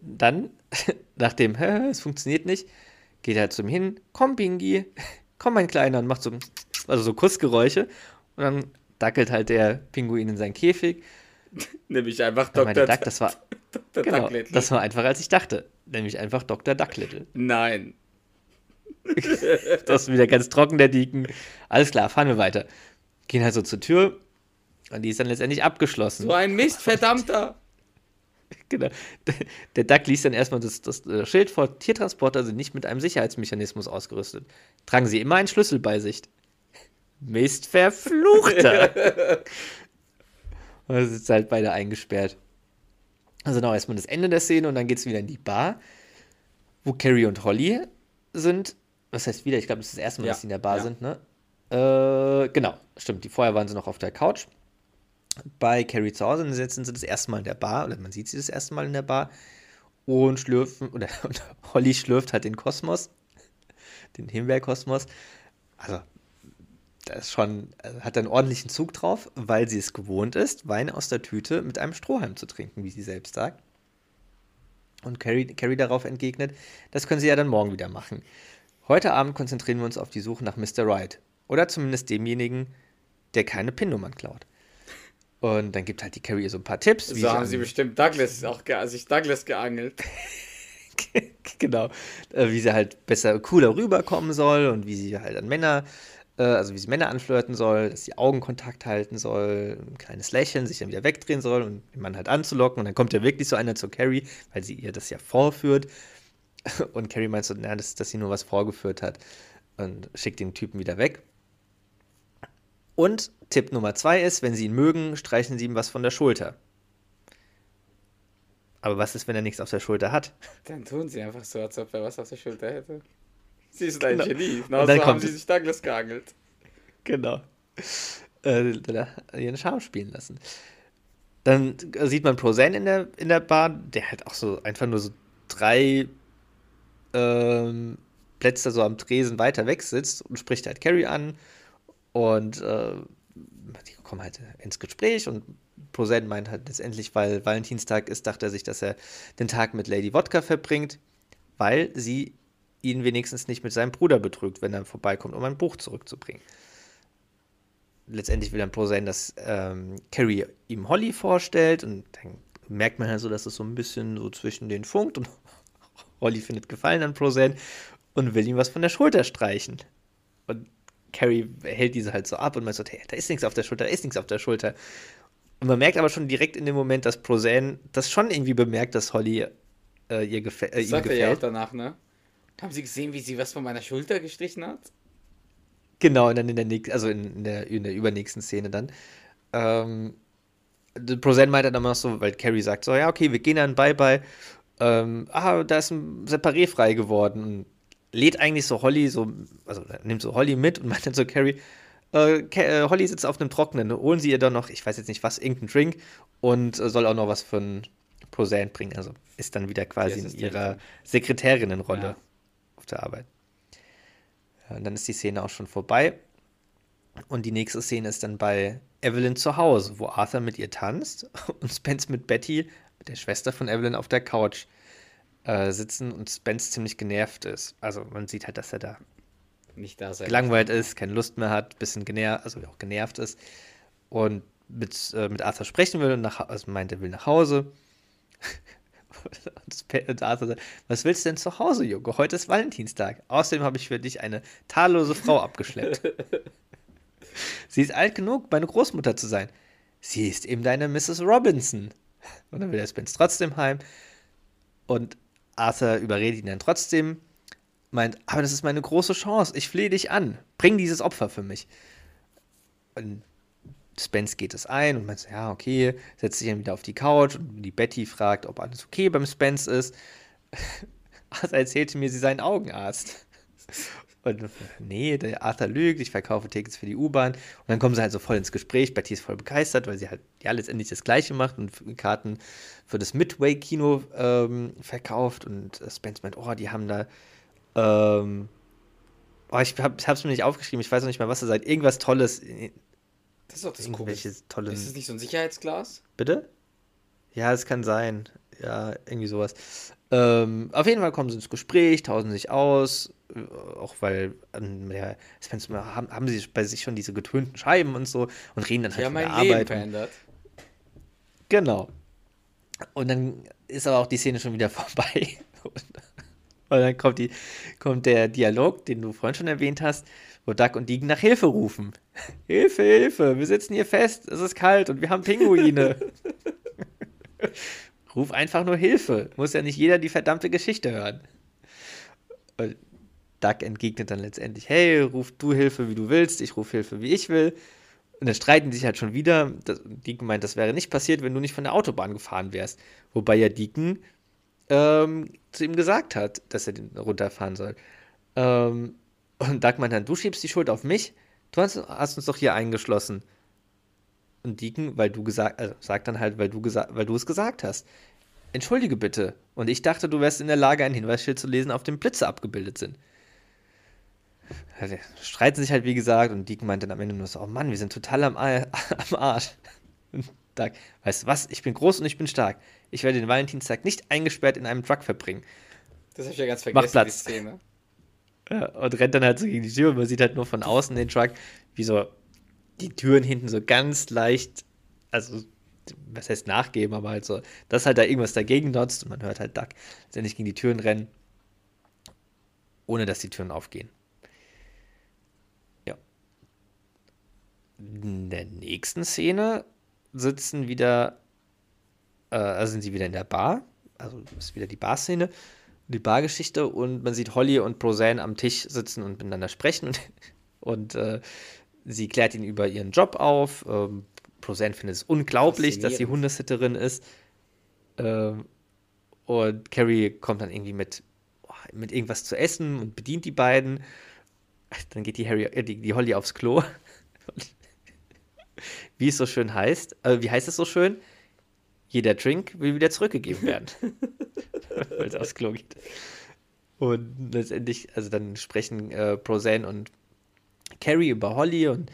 Dann, nachdem, hä, es funktioniert nicht, geht er zum hin, komm, Bingi, komm, mein Kleiner, und macht so, also so Kussgeräusche. Und dann dackelt halt der Pinguin in seinen Käfig. nämlich einfach Dr. Duck, das war, Dr. genau, Duck Little. das war einfacher, als ich dachte. Nämlich einfach Dr. Ducklittle. Nein. Das ist wieder ganz trocken, der Dieken. Alles klar, fahren wir weiter. Gehen halt so zur Tür. Und die ist dann letztendlich abgeschlossen. So ein Mist, verdammter. Genau. Der Duck liest dann erstmal das, das äh, Schild vor, Tiertransporter sind nicht mit einem Sicherheitsmechanismus ausgerüstet. Tragen Sie immer einen Schlüssel bei sich. Mist verfluchter. Und dann sind halt beide eingesperrt. Also genau, erstmal das Ende der Szene und dann geht es wieder in die Bar, wo Carrie und Holly sind. Was heißt wieder? Ich glaube, das ist das erste Mal, Ja, dass sie in der Bar ja. sind, ne? Äh, genau, stimmt. Die vorher waren sie noch auf der Couch bei Carrie zu Hause und sind sie das erste Mal in der Bar, oder man sieht sie das erste Mal in der Bar und schlürfen, oder und Holly schlürft halt den Kosmos, den Himbeerkosmos. Also, das ist schon, also hat einen ordentlichen Zug drauf, weil sie es gewohnt ist, Wein aus der Tüte mit einem Strohhalm zu trinken, wie sie selbst sagt. Und Carrie, Carrie darauf entgegnet, das können sie ja dann morgen wieder machen. Heute Abend konzentrieren wir uns auf die Suche nach Mr. Wright. Oder zumindest demjenigen, der keine PIN-Nummern klaut. Und dann gibt halt die Carrie ihr so ein paar Tipps. So sie haben sie bestimmt Douglas auch sich Douglas geangelt. genau. Äh, wie sie halt besser, cooler rüberkommen soll und wie sie halt an Männer, äh, also wie sie Männer anflirten soll, dass sie Augenkontakt halten soll, ein kleines Lächeln, sich dann wieder wegdrehen soll und den Mann halt anzulocken. Und dann kommt ja wirklich so einer zu Carrie, weil sie ihr das ja vorführt. Und Carrie meint so, na, dass, dass sie nur was vorgeführt hat und schickt den Typen wieder weg. Und Tipp Nummer zwei ist, wenn sie ihn mögen, streichen sie ihm was von der Schulter. Aber was ist, wenn er nichts auf der Schulter hat? Dann tun sie einfach so, als ob er was auf der Schulter hätte. Sie ist ein Genau. Genie. Genau Und dann so haben sie sich Douglas geangelt. Genau. Äh, ihren Charme spielen lassen. Dann sieht man Prozac in der, in der Bar, der halt auch so einfach nur so drei ähm, Plätze so am Tresen weiter weg sitzt und spricht halt Carrie an und äh, die kommen halt ins Gespräch und Prosen meint halt letztendlich, weil Valentinstag ist, dachte er sich, dass er den Tag mit Lady Wodka verbringt, weil sie ihn wenigstens nicht mit seinem Bruder betrügt, wenn er vorbeikommt, um ein Buch zurückzubringen. Letztendlich will dann Prosen, dass ähm, Carrie ihm Holly vorstellt und dann merkt man halt so, dass es so ein bisschen so zwischen den funkt und Holly findet Gefallen an Prosen und will ihm was von der Schulter streichen. Und Carrie hält diese halt so ab und man sagt, hey, da ist nichts auf der Schulter, da ist nichts auf der Schulter. Und man merkt aber schon direkt in dem Moment, dass Prosen das schon irgendwie bemerkt, dass Holly äh, ihr gefä äh, Das ihm sagt er gefällt. ja auch danach, ne? Haben Sie gesehen, wie sie was von meiner Schulter gestrichen hat? Genau, und dann in der nächsten, also in, der, in der übernächsten Szene dann. Ähm, Prosen meint dann immer noch so, weil Carrie sagt so, ja, okay, wir gehen dann Bye-Bye. Ähm, ah, da ist ein Separé frei geworden. Und lädt eigentlich so Holly so, also nimmt so Holly mit und meint dann so Carrie, äh, äh, Holly sitzt auf einem Trockenen, holen Sie ihr doch noch, ich weiß jetzt nicht was, irgendeinen Drink und äh, soll auch noch was von Prosen bringen. Also ist dann wieder quasi in ihrer Sekretärinnenrolle Ja. auf der Arbeit. Ja, und dann ist die Szene auch schon vorbei. Und die nächste Szene ist dann bei Evelyn zu Hause, wo Arthur mit ihr tanzt und Spence mit Betty, mit der Schwester von Evelyn, auf der Couch äh, sitzen und Spence ziemlich genervt ist. Also man sieht halt, dass er da Nicht da sein. gelangweilt ist, keine Lust mehr hat, bisschen genervt, also auch genervt ist und mit, äh, mit Arthur sprechen will und nach, also meint, er will nach Hause. und Arthur sagt, was willst du denn zu Hause, Junge? Heute ist Valentinstag. Außerdem habe ich für dich eine tadellose Frau abgeschleppt. Sie ist alt genug, meine Großmutter zu sein. Sie ist eben deine Mrs. Robinson. Und dann will der Spence trotzdem heim. Und Arthur überredet ihn dann trotzdem, meint, aber das ist meine große Chance. Ich flehe dich an. Bring dieses Opfer für mich. Und Spence geht es ein und meint, ja, okay, setzt sich dann wieder auf die Couch und die Betty fragt, ob alles okay beim Spence ist. Arthur erzählte mir, sie sei ein Augenarzt. Und nee, der Arthur lügt, ich verkaufe Tickets für die U-Bahn. Und dann kommen sie halt so voll ins Gespräch. Betty ist voll begeistert, weil sie halt ja letztendlich das Gleiche macht und Karten für das Midway-Kino ähm, verkauft. Und äh, Spence meint, oh, die haben da. Ähm, oh, ich hab, ich hab's mir nicht aufgeschrieben, ich weiß noch nicht mal, was er sagt. Irgendwas Tolles. Das ist doch das Komische. tollen. Ist das nicht so ein Sicherheitsglas? Bitte? Ja, es kann sein. Ja, irgendwie sowas. Ähm, auf jeden Fall kommen sie ins Gespräch, tauschen sich aus, äh, auch weil ähm, ja, haben, haben sie bei sich schon diese getönten Scheiben und so und reden dann halt haben von mein der Leben Arbeit. verändert. Genau. Und dann ist aber auch die Szene schon wieder vorbei. Und, und dann kommt, die, kommt der Dialog, den du vorhin schon erwähnt hast, wo Duck und Deegan nach Hilfe rufen. Hilfe, Hilfe, wir sitzen hier fest, es ist kalt und wir haben Pinguine. Ruf einfach nur Hilfe. Muss ja nicht jeder die verdammte Geschichte hören. Und Duck entgegnet dann letztendlich, hey, ruf du Hilfe, wie du willst, ich ruf Hilfe, wie ich will. Und dann streiten die sich halt schon wieder. Das, Deacon meint, das wäre nicht passiert, wenn du nicht von der Autobahn gefahren wärst. Wobei ja Deacon ähm, zu ihm gesagt hat, dass er den runterfahren soll. Ähm, und Doug meint dann, du schiebst die Schuld auf mich? Du hast, hast uns doch hier eingeschlossen. Und Deacon, weil du gesagt, also sagt dann halt, weil du gesagt, weil du es gesagt hast. Entschuldige bitte. Und ich dachte, du wärst in der Lage, ein Hinweisschild zu lesen, auf dem Blitze abgebildet sind. Also, streiten sich halt, wie gesagt, und Deacon meint dann am Ende nur so, oh Mann, wir sind total am, am Arsch. Und Doug, weißt du was, ich bin groß und ich bin stark. Ich werde den Valentinstag nicht eingesperrt in einem Truck verbringen. Das habe ich ja ganz Mach vergessen, die Platz. Szene. Ja, und rennt dann halt so gegen die Tür und man sieht halt nur von außen den Truck, wie so die Türen hinten so ganz leicht, also was heißt nachgeben, aber halt so, dass halt da irgendwas dagegen nutzt und man hört halt Duck letztendlich gegen die Türen rennen, ohne dass die Türen aufgehen. Ja. In der nächsten Szene sitzen wieder, äh, also sind sie wieder in der Bar, also ist wieder die Barszene die Bargeschichte und man sieht Holly und Prosan am Tisch sitzen und miteinander sprechen und, und äh, sie klärt ihn über ihren Job auf. Ähm, Prosan findet es unglaublich, dass sie. Hundesitterin ist. Ähm, und Carrie kommt dann irgendwie mit, oh, mit irgendwas zu essen und bedient die beiden. Dann geht die, Harry, äh, die, die Holly aufs Klo. Wie es so schön heißt, äh, wie heißt es so schön? Jeder Drink will wieder zurückgegeben werden. Weil es aufs Klo geht. Und letztendlich, also dann sprechen äh, Prozan und Carrie über Holly und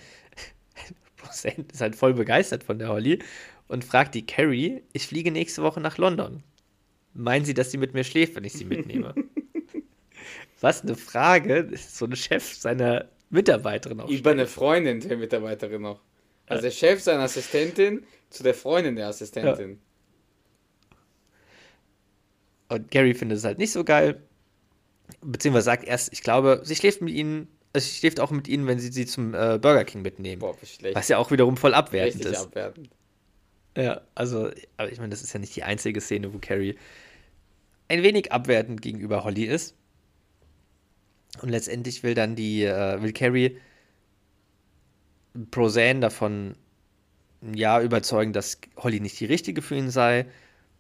Prozan ist halt voll begeistert von der Holly und fragt die Carrie, ich fliege nächste Woche nach London. Meinen Sie, dass sie mit mir schläft, wenn ich sie mitnehme? Was eine Frage, so ein Chef seiner Mitarbeiterin auch. Über eine Freundin der Mitarbeiterin noch. Also der Chef seiner Assistentin zu der Freundin der Assistentin. Und Gary findet es halt nicht so geil. Beziehungsweise sagt erst, ich glaube, sie schläft mit ihnen, sie schläft auch mit ihnen, wenn sie sie zum äh, Burger King mitnehmen. Boah, schlecht. Was ja auch wiederum voll abwertend Richtig ist. abwertend. Ja, also, aber ich meine, das ist ja nicht die einzige Szene, wo Carrie ein wenig abwertend gegenüber Holly ist. Und letztendlich will dann die, äh, will Carrie Prozan davon ja überzeugen, dass Holly nicht die richtige für ihn sei.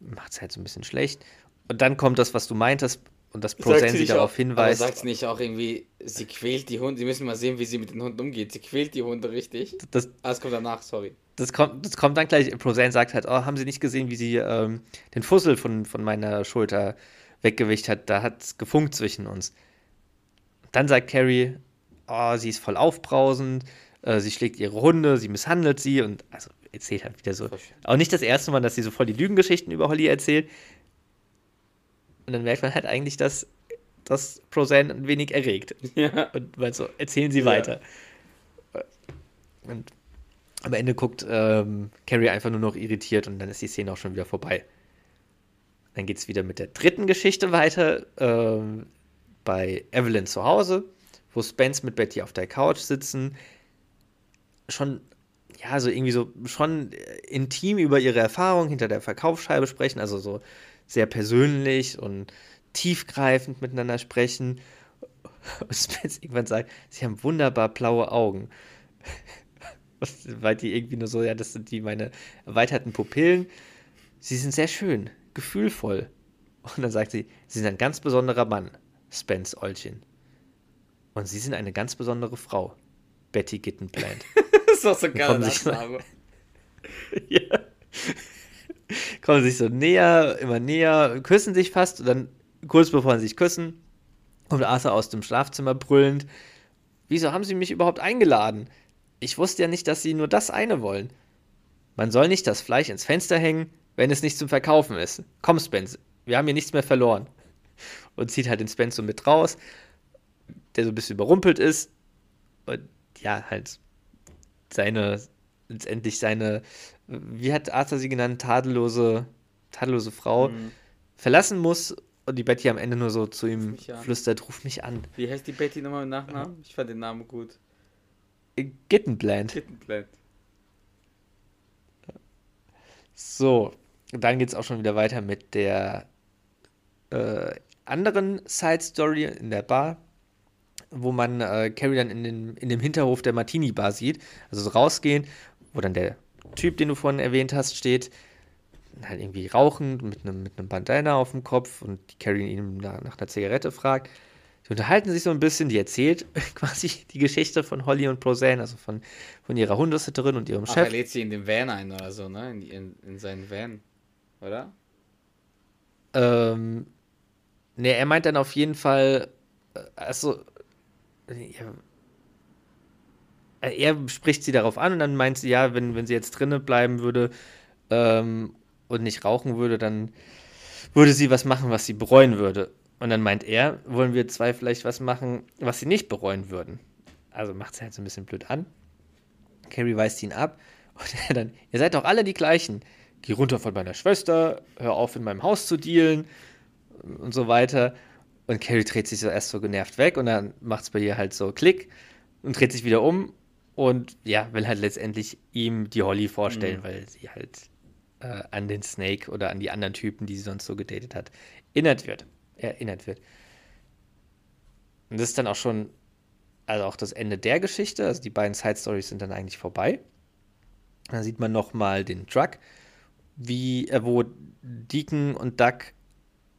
Macht es halt so ein bisschen schlecht. Und dann kommt das, was du meintest, und dass nicht darauf auch, hinweist. Aber sagt sie nicht auch irgendwie, sie quält die Hunde? Sie müssen mal sehen, wie sie mit den Hunden umgeht. Sie quält die Hunde richtig. Das, Ah, es kommt danach, sorry. das, kommt, das kommt dann gleich. Prozan sagt halt, oh, haben Sie nicht gesehen, wie sie ähm, den Fussel von, von meiner Schulter weggewischt hat? Da hat es gefunkt zwischen uns. Dann sagt Carrie, oh, sie ist voll aufbrausend, äh, sie schlägt ihre Hunde, sie misshandelt sie und also erzählt halt wieder so. Auch nicht das erste Mal, dass sie so voll die Lügengeschichten über Holly erzählt. Und dann merkt man halt eigentlich, dass, dass Prozan ein wenig erregt. Ja. Und weil so, erzählen Sie Ja. weiter. Und am Ende guckt ähm, Carrie einfach nur noch irritiert und dann ist die Szene auch schon wieder vorbei. Dann geht es wieder mit der dritten Geschichte weiter. Ähm, bei Evelyn zu Hause, wo Spence mit Betty auf der Couch sitzen. Schon, ja, so irgendwie so schon äh, intim über ihre Erfahrungen hinter der Verkaufsscheibe sprechen, also so sehr persönlich und tiefgreifend miteinander sprechen. Und Spence irgendwann sagt, sie haben wunderbar blaue Augen. Weil die irgendwie nur so, ja, das sind die meine erweiterten Pupillen. Sie sind sehr schön, gefühlvoll. Und dann sagt sie, sie sind ein ganz besonderer Mann, Spence Olchen. Und sie sind eine ganz besondere Frau, Betty Gittenplant. Das ist doch so ein geiler Nachname. ja. Kommen sich so näher, immer näher, küssen sich fast und dann kurz bevor sie sich küssen, kommt Arthur aus dem Schlafzimmer brüllend. Wieso haben sie mich überhaupt eingeladen? Ich wusste ja nicht, dass sie nur das eine wollen. Man soll nicht das Fleisch ins Fenster hängen, wenn es nicht zum Verkaufen ist. Komm, Spence, wir haben hier nichts mehr verloren. Und zieht halt den Spence so mit raus, der so ein bisschen überrumpelt ist. Und ja, halt seine, letztendlich seine, wie hat Arthur sie genannt, tadellose, tadellose Frau Mhm. verlassen muss und die Betty am Ende nur so zu ihm an. flüstert, ruf mich an. Wie heißt die Betty nochmal mit Nachnamen? Ich fand den Namen gut. Gittenplant. Kittenblatt. So, und dann geht es auch schon wieder weiter mit der äh, anderen Side Story in der Bar, wo man äh, Carrie dann in, den, in dem Hinterhof der Martini Bar sieht. Also so rausgehen, wo dann der Typ, den du vorhin erwähnt hast, steht, halt irgendwie rauchend mit einem mit einem Bandana auf dem Kopf und die Carrie ihn nach, nach einer Zigarette fragt. Die unterhalten sich so ein bisschen, die erzählt quasi die Geschichte von Holly und Prozane, also von, von ihrer Hundesitterin und ihrem Ach, er Chef. lädt sie in den Van ein oder so, ne? In, in, in seinen Van. Oder? Ähm, ne, er meint dann auf jeden Fall, äh, also, er spricht sie darauf an und dann meint sie, ja, wenn, wenn sie jetzt drinnen bleiben würde ähm, und nicht rauchen würde, dann würde sie was machen, was sie bereuen würde. Und dann meint er, wollen wir zwei vielleicht was machen, was sie nicht bereuen würden. Also macht sie halt so ein bisschen blöd an. Carrie weist ihn ab und er dann, ihr seid doch alle die gleichen. Geh runter von meiner Schwester, hör auf in meinem Haus zu dealen und so weiter. Und Carrie dreht sich so erst so genervt weg und dann macht es bei ihr halt so Klick und dreht sich wieder um und ja, will halt letztendlich ihm die Holly vorstellen, weil sie halt äh, an den Snake oder an die anderen Typen, die sie sonst so gedatet hat, erinnert wird. Erinnert wird. Und das ist dann auch schon, also auch das Ende der Geschichte. Also die beiden Side Stories sind dann eigentlich vorbei. Dann sieht man nochmal den Truck, wie, äh, wo Deacon und Duck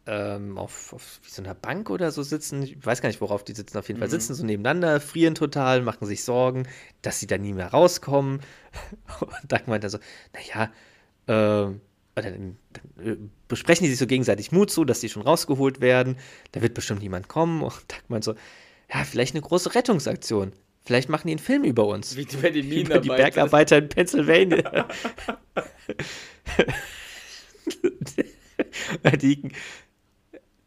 ähm, auf, auf so einer Bank oder so sitzen. Ich weiß gar nicht, worauf die sitzen. Auf jeden Fall Mhm. sitzen so nebeneinander, frieren total, machen sich Sorgen, dass sie da nie mehr rauskommen. Und Duck meint dann so, naja, ähm, dann, dann äh, besprechen die sich so gegenseitig Mut zu, dass die schon rausgeholt werden. Da wird bestimmt niemand kommen. Und Doug meint so, ja, vielleicht eine große Rettungsaktion. Vielleicht machen die einen Film über uns. Wie die den über die. Bergarbeiter in Pennsylvania. die,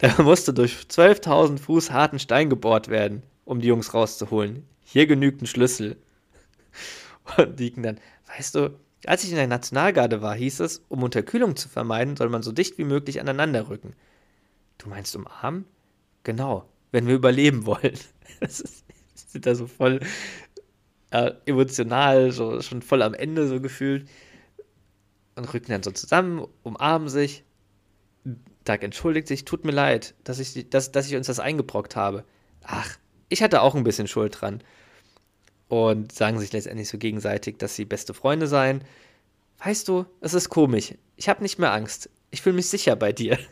da musste durch 12.000 Fuß harten Stein gebohrt werden, um die Jungs rauszuholen. Hier genügt ein Schlüssel. Und Deacon dann, weißt du, als ich in der Nationalgarde war, hieß es, um Unterkühlung zu vermeiden, soll man so dicht wie möglich aneinander rücken. Du meinst umarmen? Genau, wenn wir überleben wollen. Das ist, sind da so voll äh, emotional, so, schon voll am Ende so gefühlt. Und rücken dann so zusammen, umarmen sich. Doug entschuldigt sich, tut mir leid, dass ich, dass, dass ich uns das eingebrockt habe. Ach, ich hatte auch ein bisschen Schuld dran. Und sagen sich letztendlich so gegenseitig, dass sie beste Freunde seien. Weißt du, es ist komisch. Ich habe nicht mehr Angst. Ich fühle mich sicher bei dir.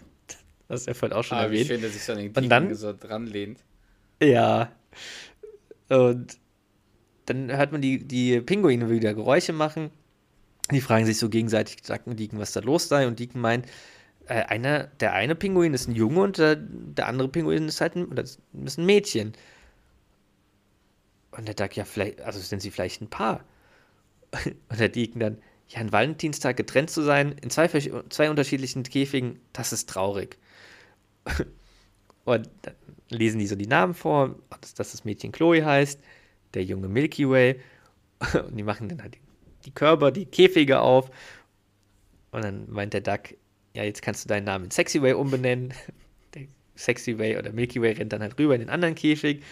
Das ist ja vorhin auch schon Ah, wie erwähnt. schön, dass sich so an den Und dann- Deacon so dran lehnt. Ja. Und dann hört man die, die Pinguine wieder Geräusche machen. Die fragen sich so gegenseitig, sagten Deacon, was da los sei. Und Deacon meint, äh, einer, der eine Pinguin ist ein Junge und der, der andere Pinguin ist halt ein, ist ein Mädchen. Und der Duck, ja, vielleicht, also sind sie vielleicht ein Paar. Und der Deacon dann, ja, an Valentinstag getrennt zu sein, in zwei, zwei unterschiedlichen Käfigen, das ist traurig. Und dann lesen die so die Namen vor, dass, das Mädchen Chloe heißt, der Junge Milky Way. Und die machen dann halt die Körper, die Käfige auf. Und dann meint der Duck, ja, jetzt kannst du deinen Namen in Sexy Way umbenennen. Der Sexy Way oder Milky Way rennt dann halt rüber in den anderen Käfig.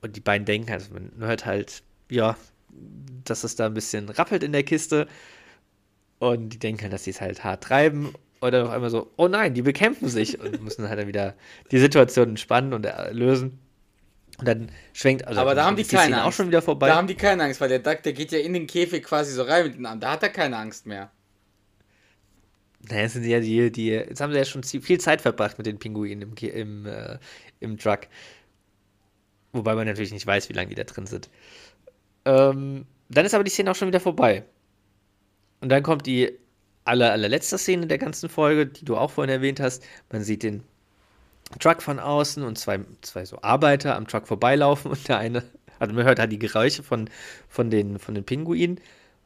Und die beiden denken, also man hört halt, ja, dass es da ein bisschen rappelt in der Kiste. Und die denken halt, dass sie es halt hart treiben. Und dann auf einmal so, oh nein, die bekämpfen sich und müssen halt dann wieder die Situation entspannen und lösen. Und dann schwenkt, also Aber da haben die keine auch Angst. schon wieder vorbei. Da haben die keine Angst, weil der Duck, der geht ja in den Käfig quasi so rein mit den Armen. Da hat er keine Angst mehr. Naja, sind ja die, die, jetzt haben sie ja schon viel Zeit verbracht mit den Pinguinen im, im, äh, im Truck. Wobei man natürlich nicht weiß, wie lange die da drin sind. Ähm, dann ist aber die Szene auch schon wieder vorbei. Und dann kommt die aller, allerletzte Szene der ganzen Folge, die du auch vorhin erwähnt hast. Man sieht den Truck von außen und zwei, zwei so Arbeiter am Truck vorbeilaufen und der eine, also man hört halt die Geräusche von, von, den, von den Pinguinen.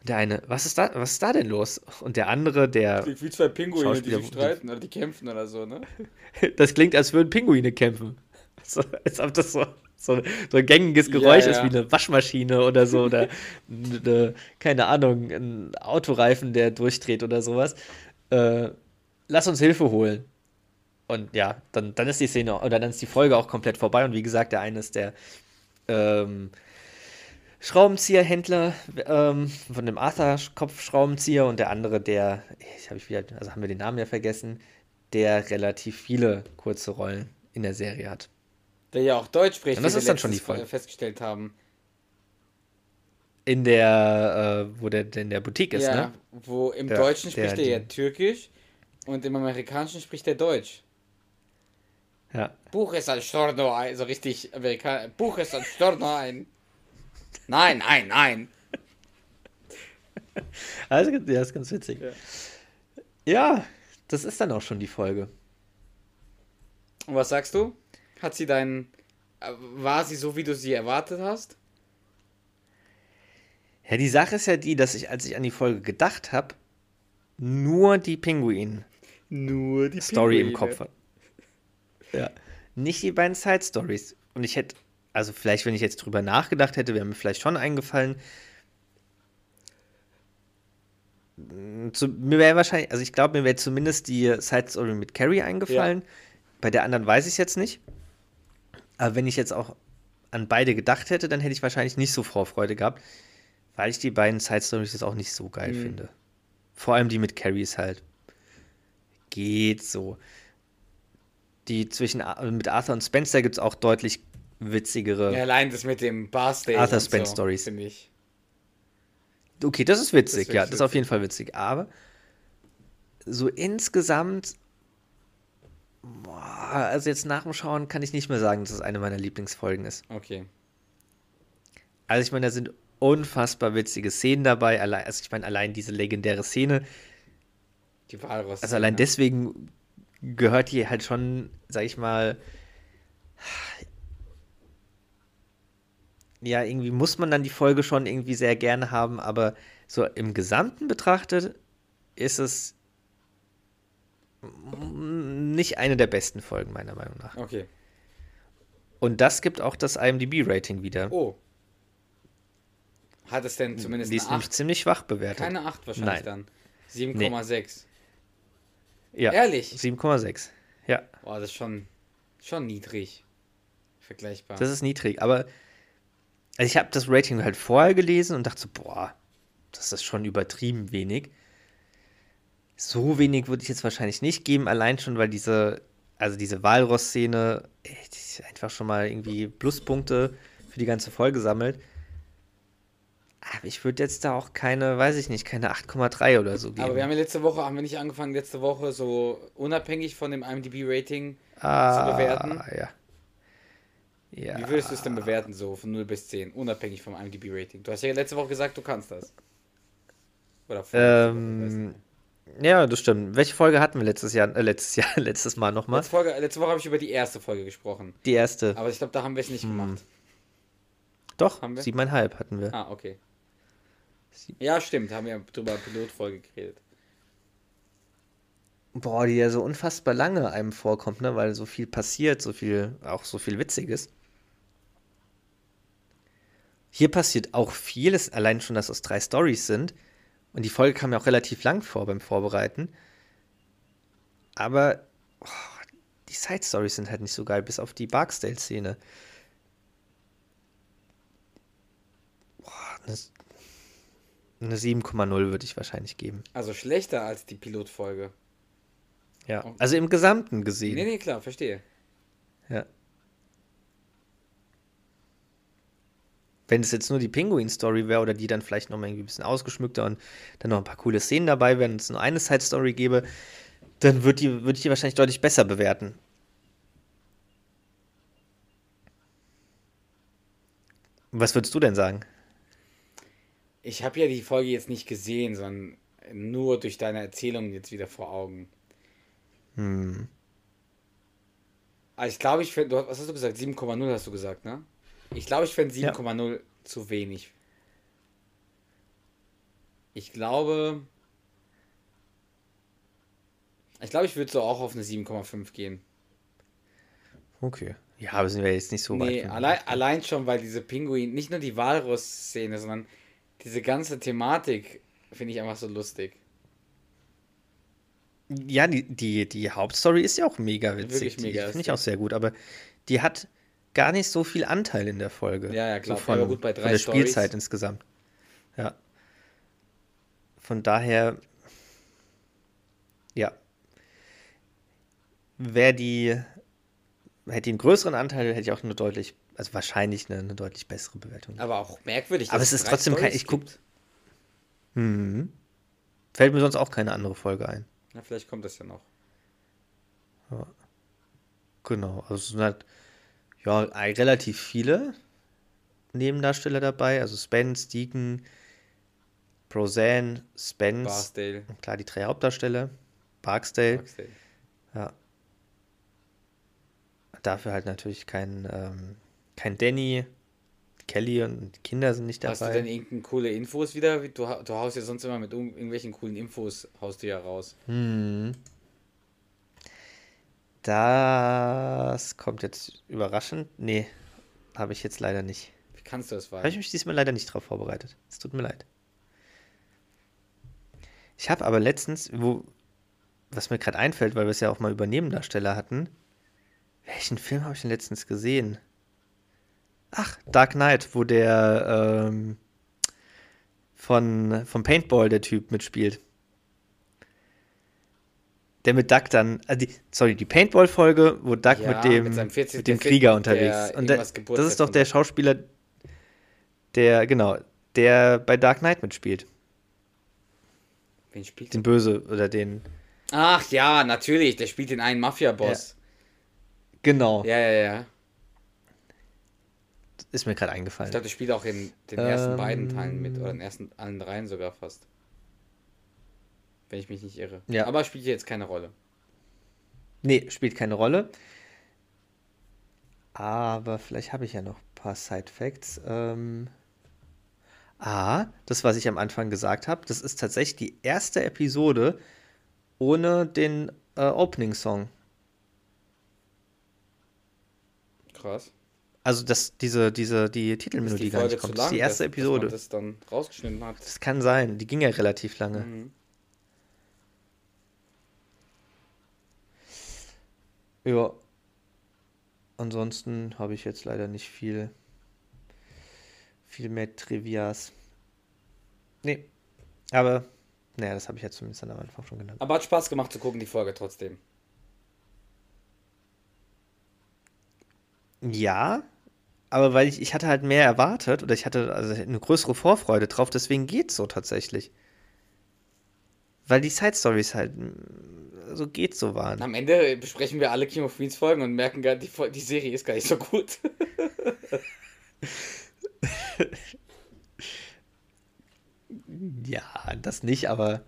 Der eine, was ist da, was ist da denn los? Und der andere, der Wie zwei Pinguine, die sich streiten oder die kämpfen oder so, ne? Das klingt, als würden Pinguine kämpfen. So, als ob das so, so, so ein gängiges Geräusch Ja, ist ja. wie eine Waschmaschine oder so. Oder eine, keine Ahnung, ein Autoreifen, der durchdreht oder sowas. Äh, lass uns Hilfe holen. Und ja, dann, dann ist die Szene, oder dann ist die Folge auch komplett vorbei. Und wie gesagt, der eine ist der ähm, Schraubenzieherhändler ähm, von dem Arthur-Kopfschraubenzieher und der andere, der, ich habe ich wieder, also haben wir den Namen ja vergessen, der relativ viele kurze Rollen in der Serie hat. Der ja auch Deutsch spricht, Und das wie wir ist dann schon die Folge. äh, festgestellt haben. In der, äh, wo der der in der Boutique ist, ja, ne? wo im Der- Deutschen der- spricht er ja Türkisch und im Amerikanischen spricht er Deutsch. Ja. Buch ist ein Storno ein, so richtig Amerikaner. Buch ist ein Storno ein. Nein, nein, nein. Also, ja, das ist ganz witzig. Ja. das ist dann auch schon die Folge. Und was sagst du? Hat sie deinen. äh, War sie so, wie du sie erwartet hast? Ja, die Sache ist ja die, dass ich, als ich an die Folge gedacht habe, nur die Pinguin Nur die Story im Kopf hat. Ja. Nicht die beiden Side Stories. Und ich hätte, also vielleicht, wenn ich jetzt drüber nachgedacht hätte, wäre mir vielleicht schon eingefallen. Mm, Zu, mir wäre wahrscheinlich, also ich glaube, mir wäre zumindest die Side Story mit Carrie eingefallen. Bei der anderen weiß ich jetzt nicht. Aber wenn ich jetzt auch an beide gedacht hätte, dann hätte ich wahrscheinlich nicht so Vorfreude gehabt, weil ich die beiden Side Stories jetzt auch nicht so geil Mhm. finde. Vor allem die mit Carrie ist halt. Geht so. Die zwischen mit Arthur und Spencer gibt es auch deutlich witzigere. Ja, allein das mit dem Barstay. Arthur Spence so, Stories. Finde ich. Okay, das ist witzig, Das ja, das ist auf jeden Fall witzig. Aber so insgesamt, boah, also jetzt nach dem Schauen kann ich nicht mehr sagen, dass es eine meiner Lieblingsfolgen ist. Okay. Also ich meine, da sind unfassbar witzige Szenen dabei. Allein, also ich meine, allein diese legendäre Szene, Die Walross. Also allein deswegen gehört die halt schon, sag ich mal, ja, irgendwie muss man dann die Folge schon irgendwie sehr gerne haben, aber so im Gesamten betrachtet ist es nicht eine der besten Folgen, meiner Meinung nach. Okay. Und das gibt auch das IMDb-Rating wieder. Oh. Hat es denn zumindest die ist eine nämlich 8? ziemlich schwach bewertet. Keine 8 wahrscheinlich Nein. dann. 7,6. ja, Ehrlich? 7,6. Ja, Boah, das ist schon, schon niedrig. Vergleichbar. das ist niedrig. Aber also ich habe das Rating halt vorher gelesen und dachte so, boah, das ist schon übertrieben wenig. So wenig würde ich jetzt wahrscheinlich nicht geben, allein schon, weil diese, also diese Walross-Szene die einfach schon mal irgendwie Pluspunkte für die ganze Folge sammelt. Aber ich würde jetzt da auch keine, weiß ich nicht, keine 8,3 oder so geben. Aber wir haben ja letzte Woche, haben wir nicht angefangen, letzte Woche so unabhängig von dem IMDb-Rating ah, zu bewerten? Ja. Ja. Wie würdest du es denn bewerten, so von 0 bis 10, unabhängig vom IMDb-Rating? Du hast ja letzte Woche gesagt, du kannst das. Oder Ähm, ja, das stimmt. Welche Folge hatten wir letztes Jahr, äh, letztes Jahr, letztes Mal nochmal? letzte, Folge, letzte Woche habe ich über die erste Folge gesprochen. Die erste. Aber ich glaube, da haben wir es Hm. nicht gemacht. Doch, haben wir? siebeneinhalb hatten wir. Ah, okay. Ja, stimmt, haben wir drüber Pilotfolge geredet. Boah, die ja so unfassbar lange einem vorkommt, ne? Weil so viel passiert, so viel, auch so viel Witziges. Hier passiert auch vieles, allein schon, dass es drei Stories sind. Und die Folge kam mir auch relativ lang vor beim Vorbereiten. Aber oh, die Side Stories sind halt nicht so geil, bis auf die Barksdale-Szene. Eine, eine 7,0 würde ich wahrscheinlich geben. Also schlechter als die Pilotfolge. Ja. Also im Gesamten gesehen. Nee, nee, klar, verstehe. Ja. Wenn es jetzt nur die Pinguin-Story wäre oder die dann vielleicht noch mal irgendwie ein bisschen ausgeschmückter und dann noch ein paar coole Szenen dabei wären und es nur eine Side-Story gäbe, dann würde die, würd ich die wahrscheinlich deutlich besser bewerten. Was würdest du denn sagen? Ich habe ja die Folge jetzt nicht gesehen, sondern nur durch deine Erzählung jetzt wieder vor Augen. Hm. Also ich glaube, ich finde, was hast du gesagt? 7,0 hast du gesagt, ne? Ich glaube, ich finde 7,0 zu wenig. Ich glaube, ich glaube, ich würde so auch auf eine 7,5 gehen. Okay. Ja, aber sind wir jetzt nicht so weit. Nee, von- allein, allein schon, weil diese Pinguin, nicht nur die Walrus-Szene, sondern diese ganze Thematik finde ich einfach so lustig. Ja, die, die, die Hauptstory ist ja auch mega witzig. Wirklich Die mega Finde ich auch sehr gut, aber die hat gar nicht so viel Anteil in der Folge. Ja, ja, klar. So von, Aber gut, bei drei von der Storys- Spielzeit insgesamt. Ja. Von daher, ja. Wäre die, hätte die einen größeren Anteil, hätte ich auch eine deutlich, also wahrscheinlich eine, eine deutlich bessere Bewertung. Aber auch merkwürdig. Aber es ist trotzdem kein- Storys ich guck- gibt. Mhm. Fällt mir sonst auch keine andere Folge ein. Na, vielleicht kommt das ja noch. Genau, also es sind halt ja relativ viele Nebendarsteller dabei. Also Spence, Deacon, Roseanne, Spence, Barsdale, und klar die drei Hauptdarsteller, Barksdale. Barksdale. Ja. Dafür halt natürlich kein, ähm, kein Danny, Kelly und die Kinder sind nicht Hast du denn dabei. irgendeine coole Infos wieder? Wie- Du, du haust ja sonst immer mit irgend- irgendwelchen coolen Infos, haust du ja raus. Hm. Das kommt jetzt überraschend. Nee, habe ich jetzt leider nicht. Wie kannst du das Habe ich wagen? mich diesmal leider nicht drauf vorbereitet. Es tut mir leid. Ich habe aber letztens, wo, was mir gerade einfällt, weil wir es ja auch mal über Nebendarsteller hatten, welchen Film habe ich denn letztens gesehen? Ach, Dark Knight, wo der ähm, von vom Paintball der Typ mitspielt. Der mit Duck dann, also die, sorry, die Paintball-Folge, wo Duck Ja, mit dem, mit seinem 40. mit dem Krieger unterwegs ist. Und irgendwas das ist doch der Schauspieler, der, genau, der bei Dark Knight mitspielt. Wen spielt Den Böse oder den. Ach ja, natürlich. Der spielt den einen Mafia-Boss. Genau, Ja. ja, ja, ist mir gerade Ich eingefallen. glaube, der spielt auch in den ersten Ähm. beiden Teilen mit. Oder in den ersten allen dreien sogar fast. Wenn ich mich nicht irre. Ja. Aber spielt jetzt keine Rolle. Nee, spielt keine Rolle. Aber vielleicht habe ich ja noch ein paar Side-Facts. Ähm, ah, das, was ich am Anfang gesagt habe, das ist tatsächlich die erste Episode ohne den äh, Opening-Song. Krass. Also das, diese, diese, die Titelmelodie die gar nicht kommt. lang, Das ist die erste dass, Episode. Dass man das dann rausgeschnitten hat. Das kann sein. Die ging ja relativ lange. Mhm. Ja. Ansonsten habe ich jetzt leider nicht viel, viel mehr Trivias. Nee. Aber, naja, das habe ich ja zumindest am Anfang schon genannt. Aber hat Spaß gemacht zu gucken, die Folge trotzdem. Ja, aber weil ich, ich hatte halt mehr erwartet oder ich hatte also eine größere Vorfreude drauf, deswegen geht's so tatsächlich. Weil die Side Stories halt so geht so waren. Am Ende besprechen wir alle King of Queens Folgen und merken gar, die, die Serie ist gar nicht so gut. Ja, das nicht, aber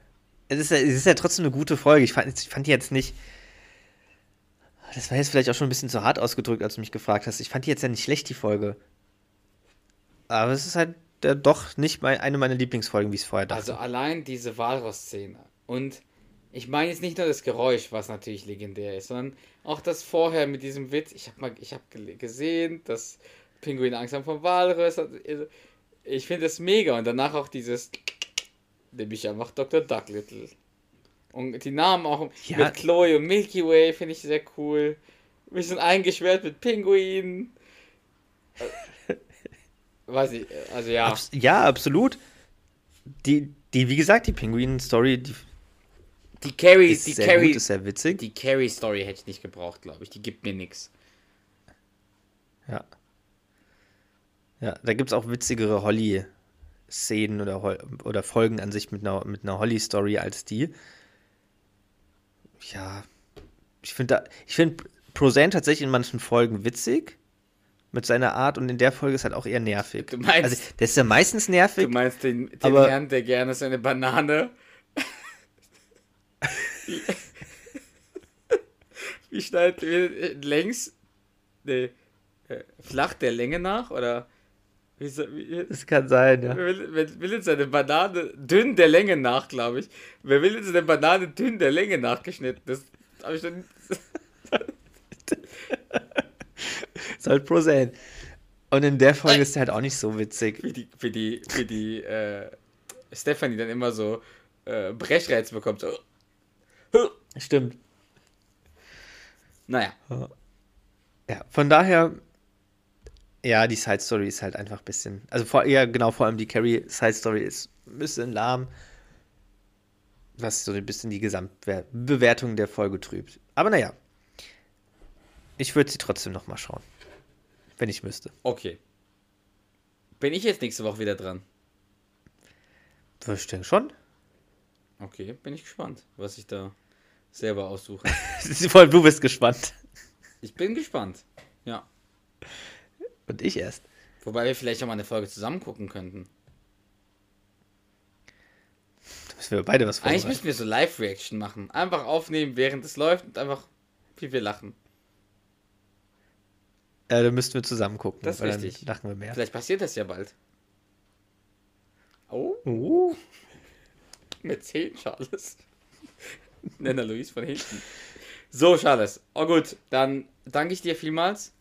es ist ja, es ist ja trotzdem eine gute Folge. Ich fand, ich fand die jetzt nicht. Das war jetzt vielleicht auch schon ein bisschen zu hart ausgedrückt, als du mich gefragt hast. Ich fand die jetzt ja nicht schlecht, die Folge. Aber es ist halt äh, doch nicht mein, eine meiner Lieblingsfolgen, wie ich es vorher dachte. Also allein diese Walross-Szene. Und ich meine jetzt nicht nur das Geräusch, was natürlich legendär ist, sondern auch das vorher mit diesem Witz. Ich habe mal, ich habe gesehen, dass Pinguin Angst haben vom hat. Also, Ich finde das mega. Und danach auch dieses, nämlich einfach Dr. Ducklittle. Und die Namen auch Ja. mit Chloe und Milky Way finde ich sehr cool. Wir sind eingeschwert mit Pinguin. Äh, Weiß ich, also ja. Abs ja, absolut. Die, die, wie gesagt, die Pinguin-Story, die Die Carrie, ist die sehr Carrie, gut, ist sehr witzig. Die Carrie-Story hätte ich nicht gebraucht, glaube ich. Die gibt mir nichts. Ja. Ja, da gibt es auch witzigere Holly-Szenen oder, Hol- oder Folgen an sich mit einer, mit einer Holly-Story als die. Ja, ich finde ich finde tatsächlich in manchen Folgen witzig mit seiner Art und in der Folge ist halt auch eher nervig. Du meinst- also, der ist ja meistens nervig. Du meinst den, den Herrn, der gerne seine Banane. Wie, wie schneidet wie, längs. Nee, äh, flach der Länge nach? Oder. Wie, wie, Das kann sein, ja. Wer will, wer will jetzt seine Banane dünn der Länge nach, glaube ich. Wer will jetzt eine Banane dünn der Länge nachgeschnitten? Das habe ich schon. Ist halt Prozane. Und in der Folge ist er halt auch nicht so witzig. Wie die, für die, für die äh, Stephanie dann immer so äh, Brechreiz bekommt. So. Stimmt. Naja, Ja, von daher, ja, die Side Story ist halt einfach ein bisschen, also vor, ja, genau, vor allem die Carrie Side Story ist ein bisschen lahm, was so ein bisschen die Gesamtbewertung der Folge trübt. Aber naja, ich würde sie trotzdem noch mal schauen, wenn ich müsste. okay. Bin ich jetzt nächste Woche wieder dran? Ich denke schon. Okay, bin ich gespannt, was ich da selber aussuche. Vor allem du bist gespannt. Ich bin gespannt. Ja. Und ich erst. Wobei wir vielleicht auch mal eine Folge zusammen gucken könnten. Da müssen wir beide was Eigentlich vorbereiten. müssten wir so Live-Reaction machen. Einfach aufnehmen, während es läuft und einfach, wie wir lachen. Äh, da müssten wir zusammen gucken, Das ist richtig. dann lachen wir mehr. Vielleicht passiert das ja bald. Oh, Uh, mit 10 Charles. Nenner Luis von hinten. So, Charles. Oh gut, dann danke ich dir vielmals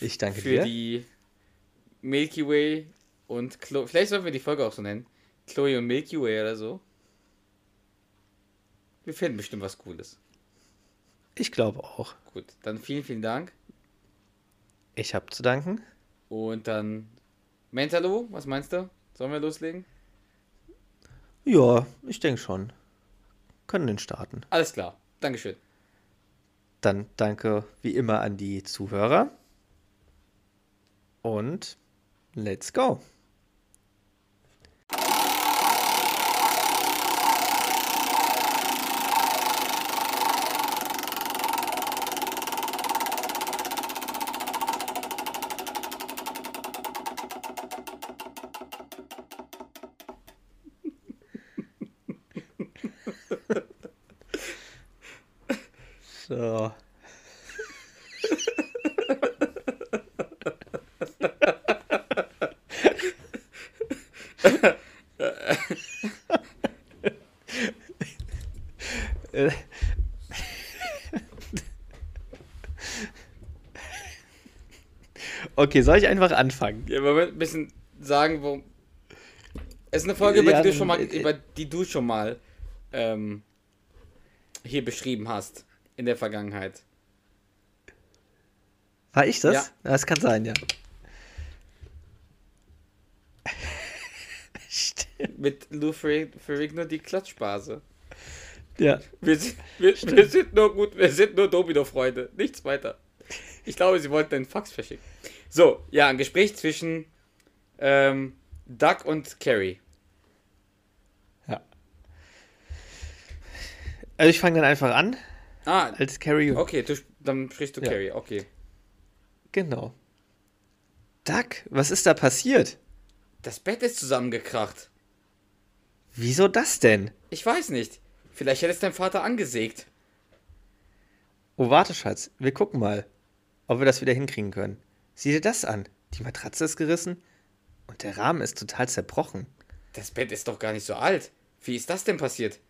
ich danke für dir. die Milky Way und Chloe. Vielleicht sollten wir die Folge auch so nennen. Chloe und Milky Way oder so. Wir finden bestimmt was Cooles. Ich glaube auch. Gut, dann vielen, vielen Dank. Ich habe zu danken. Und dann Mentalo, was meinst du? Sollen wir loslegen? Ja, ich denke schon. Können den starten. Alles klar. Dankeschön. Dann danke wie immer an die Zuhörer. Und let's go. So. Äh. Okay, soll ich einfach anfangen? Ja, wir ein bisschen sagen, wo. Es ist eine Folge, über, Ja, die, du schon mal, äh, über die du schon mal ähm, hier beschrieben hast in der Vergangenheit. War ich das? Ja. Das kann sein, ja. Mit Lou Ferri- Ferrigno die Klatschbase. Ja. Wir sind, wir, wir sind nur gut, wir sind nur Domino-Freunde. Nichts weiter. Ich glaube, sie wollten einen Fax verschicken. So, ja, ein Gespräch zwischen ähm, Doug und Carrie. ja. Also ich fange dann einfach an, Ah, als Carrie. okay, du, dann sprichst du Ja. Carrie, okay. Genau. Duck, was ist da passiert? Das Bett ist zusammengekracht. Wieso das denn? Ich weiß nicht. Vielleicht hätte es dein Vater angesägt. Oh, warte, Schatz. Wir gucken mal, ob wir das wieder hinkriegen können. Sieh dir das an. Die Matratze ist gerissen und der Rahmen ist total zerbrochen. Das Bett ist doch gar nicht so alt. Wie ist das denn passiert?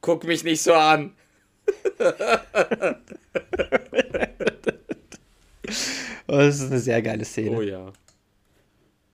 Guck mich nicht so an. Oh, das ist eine sehr geile Szene. Oh ja.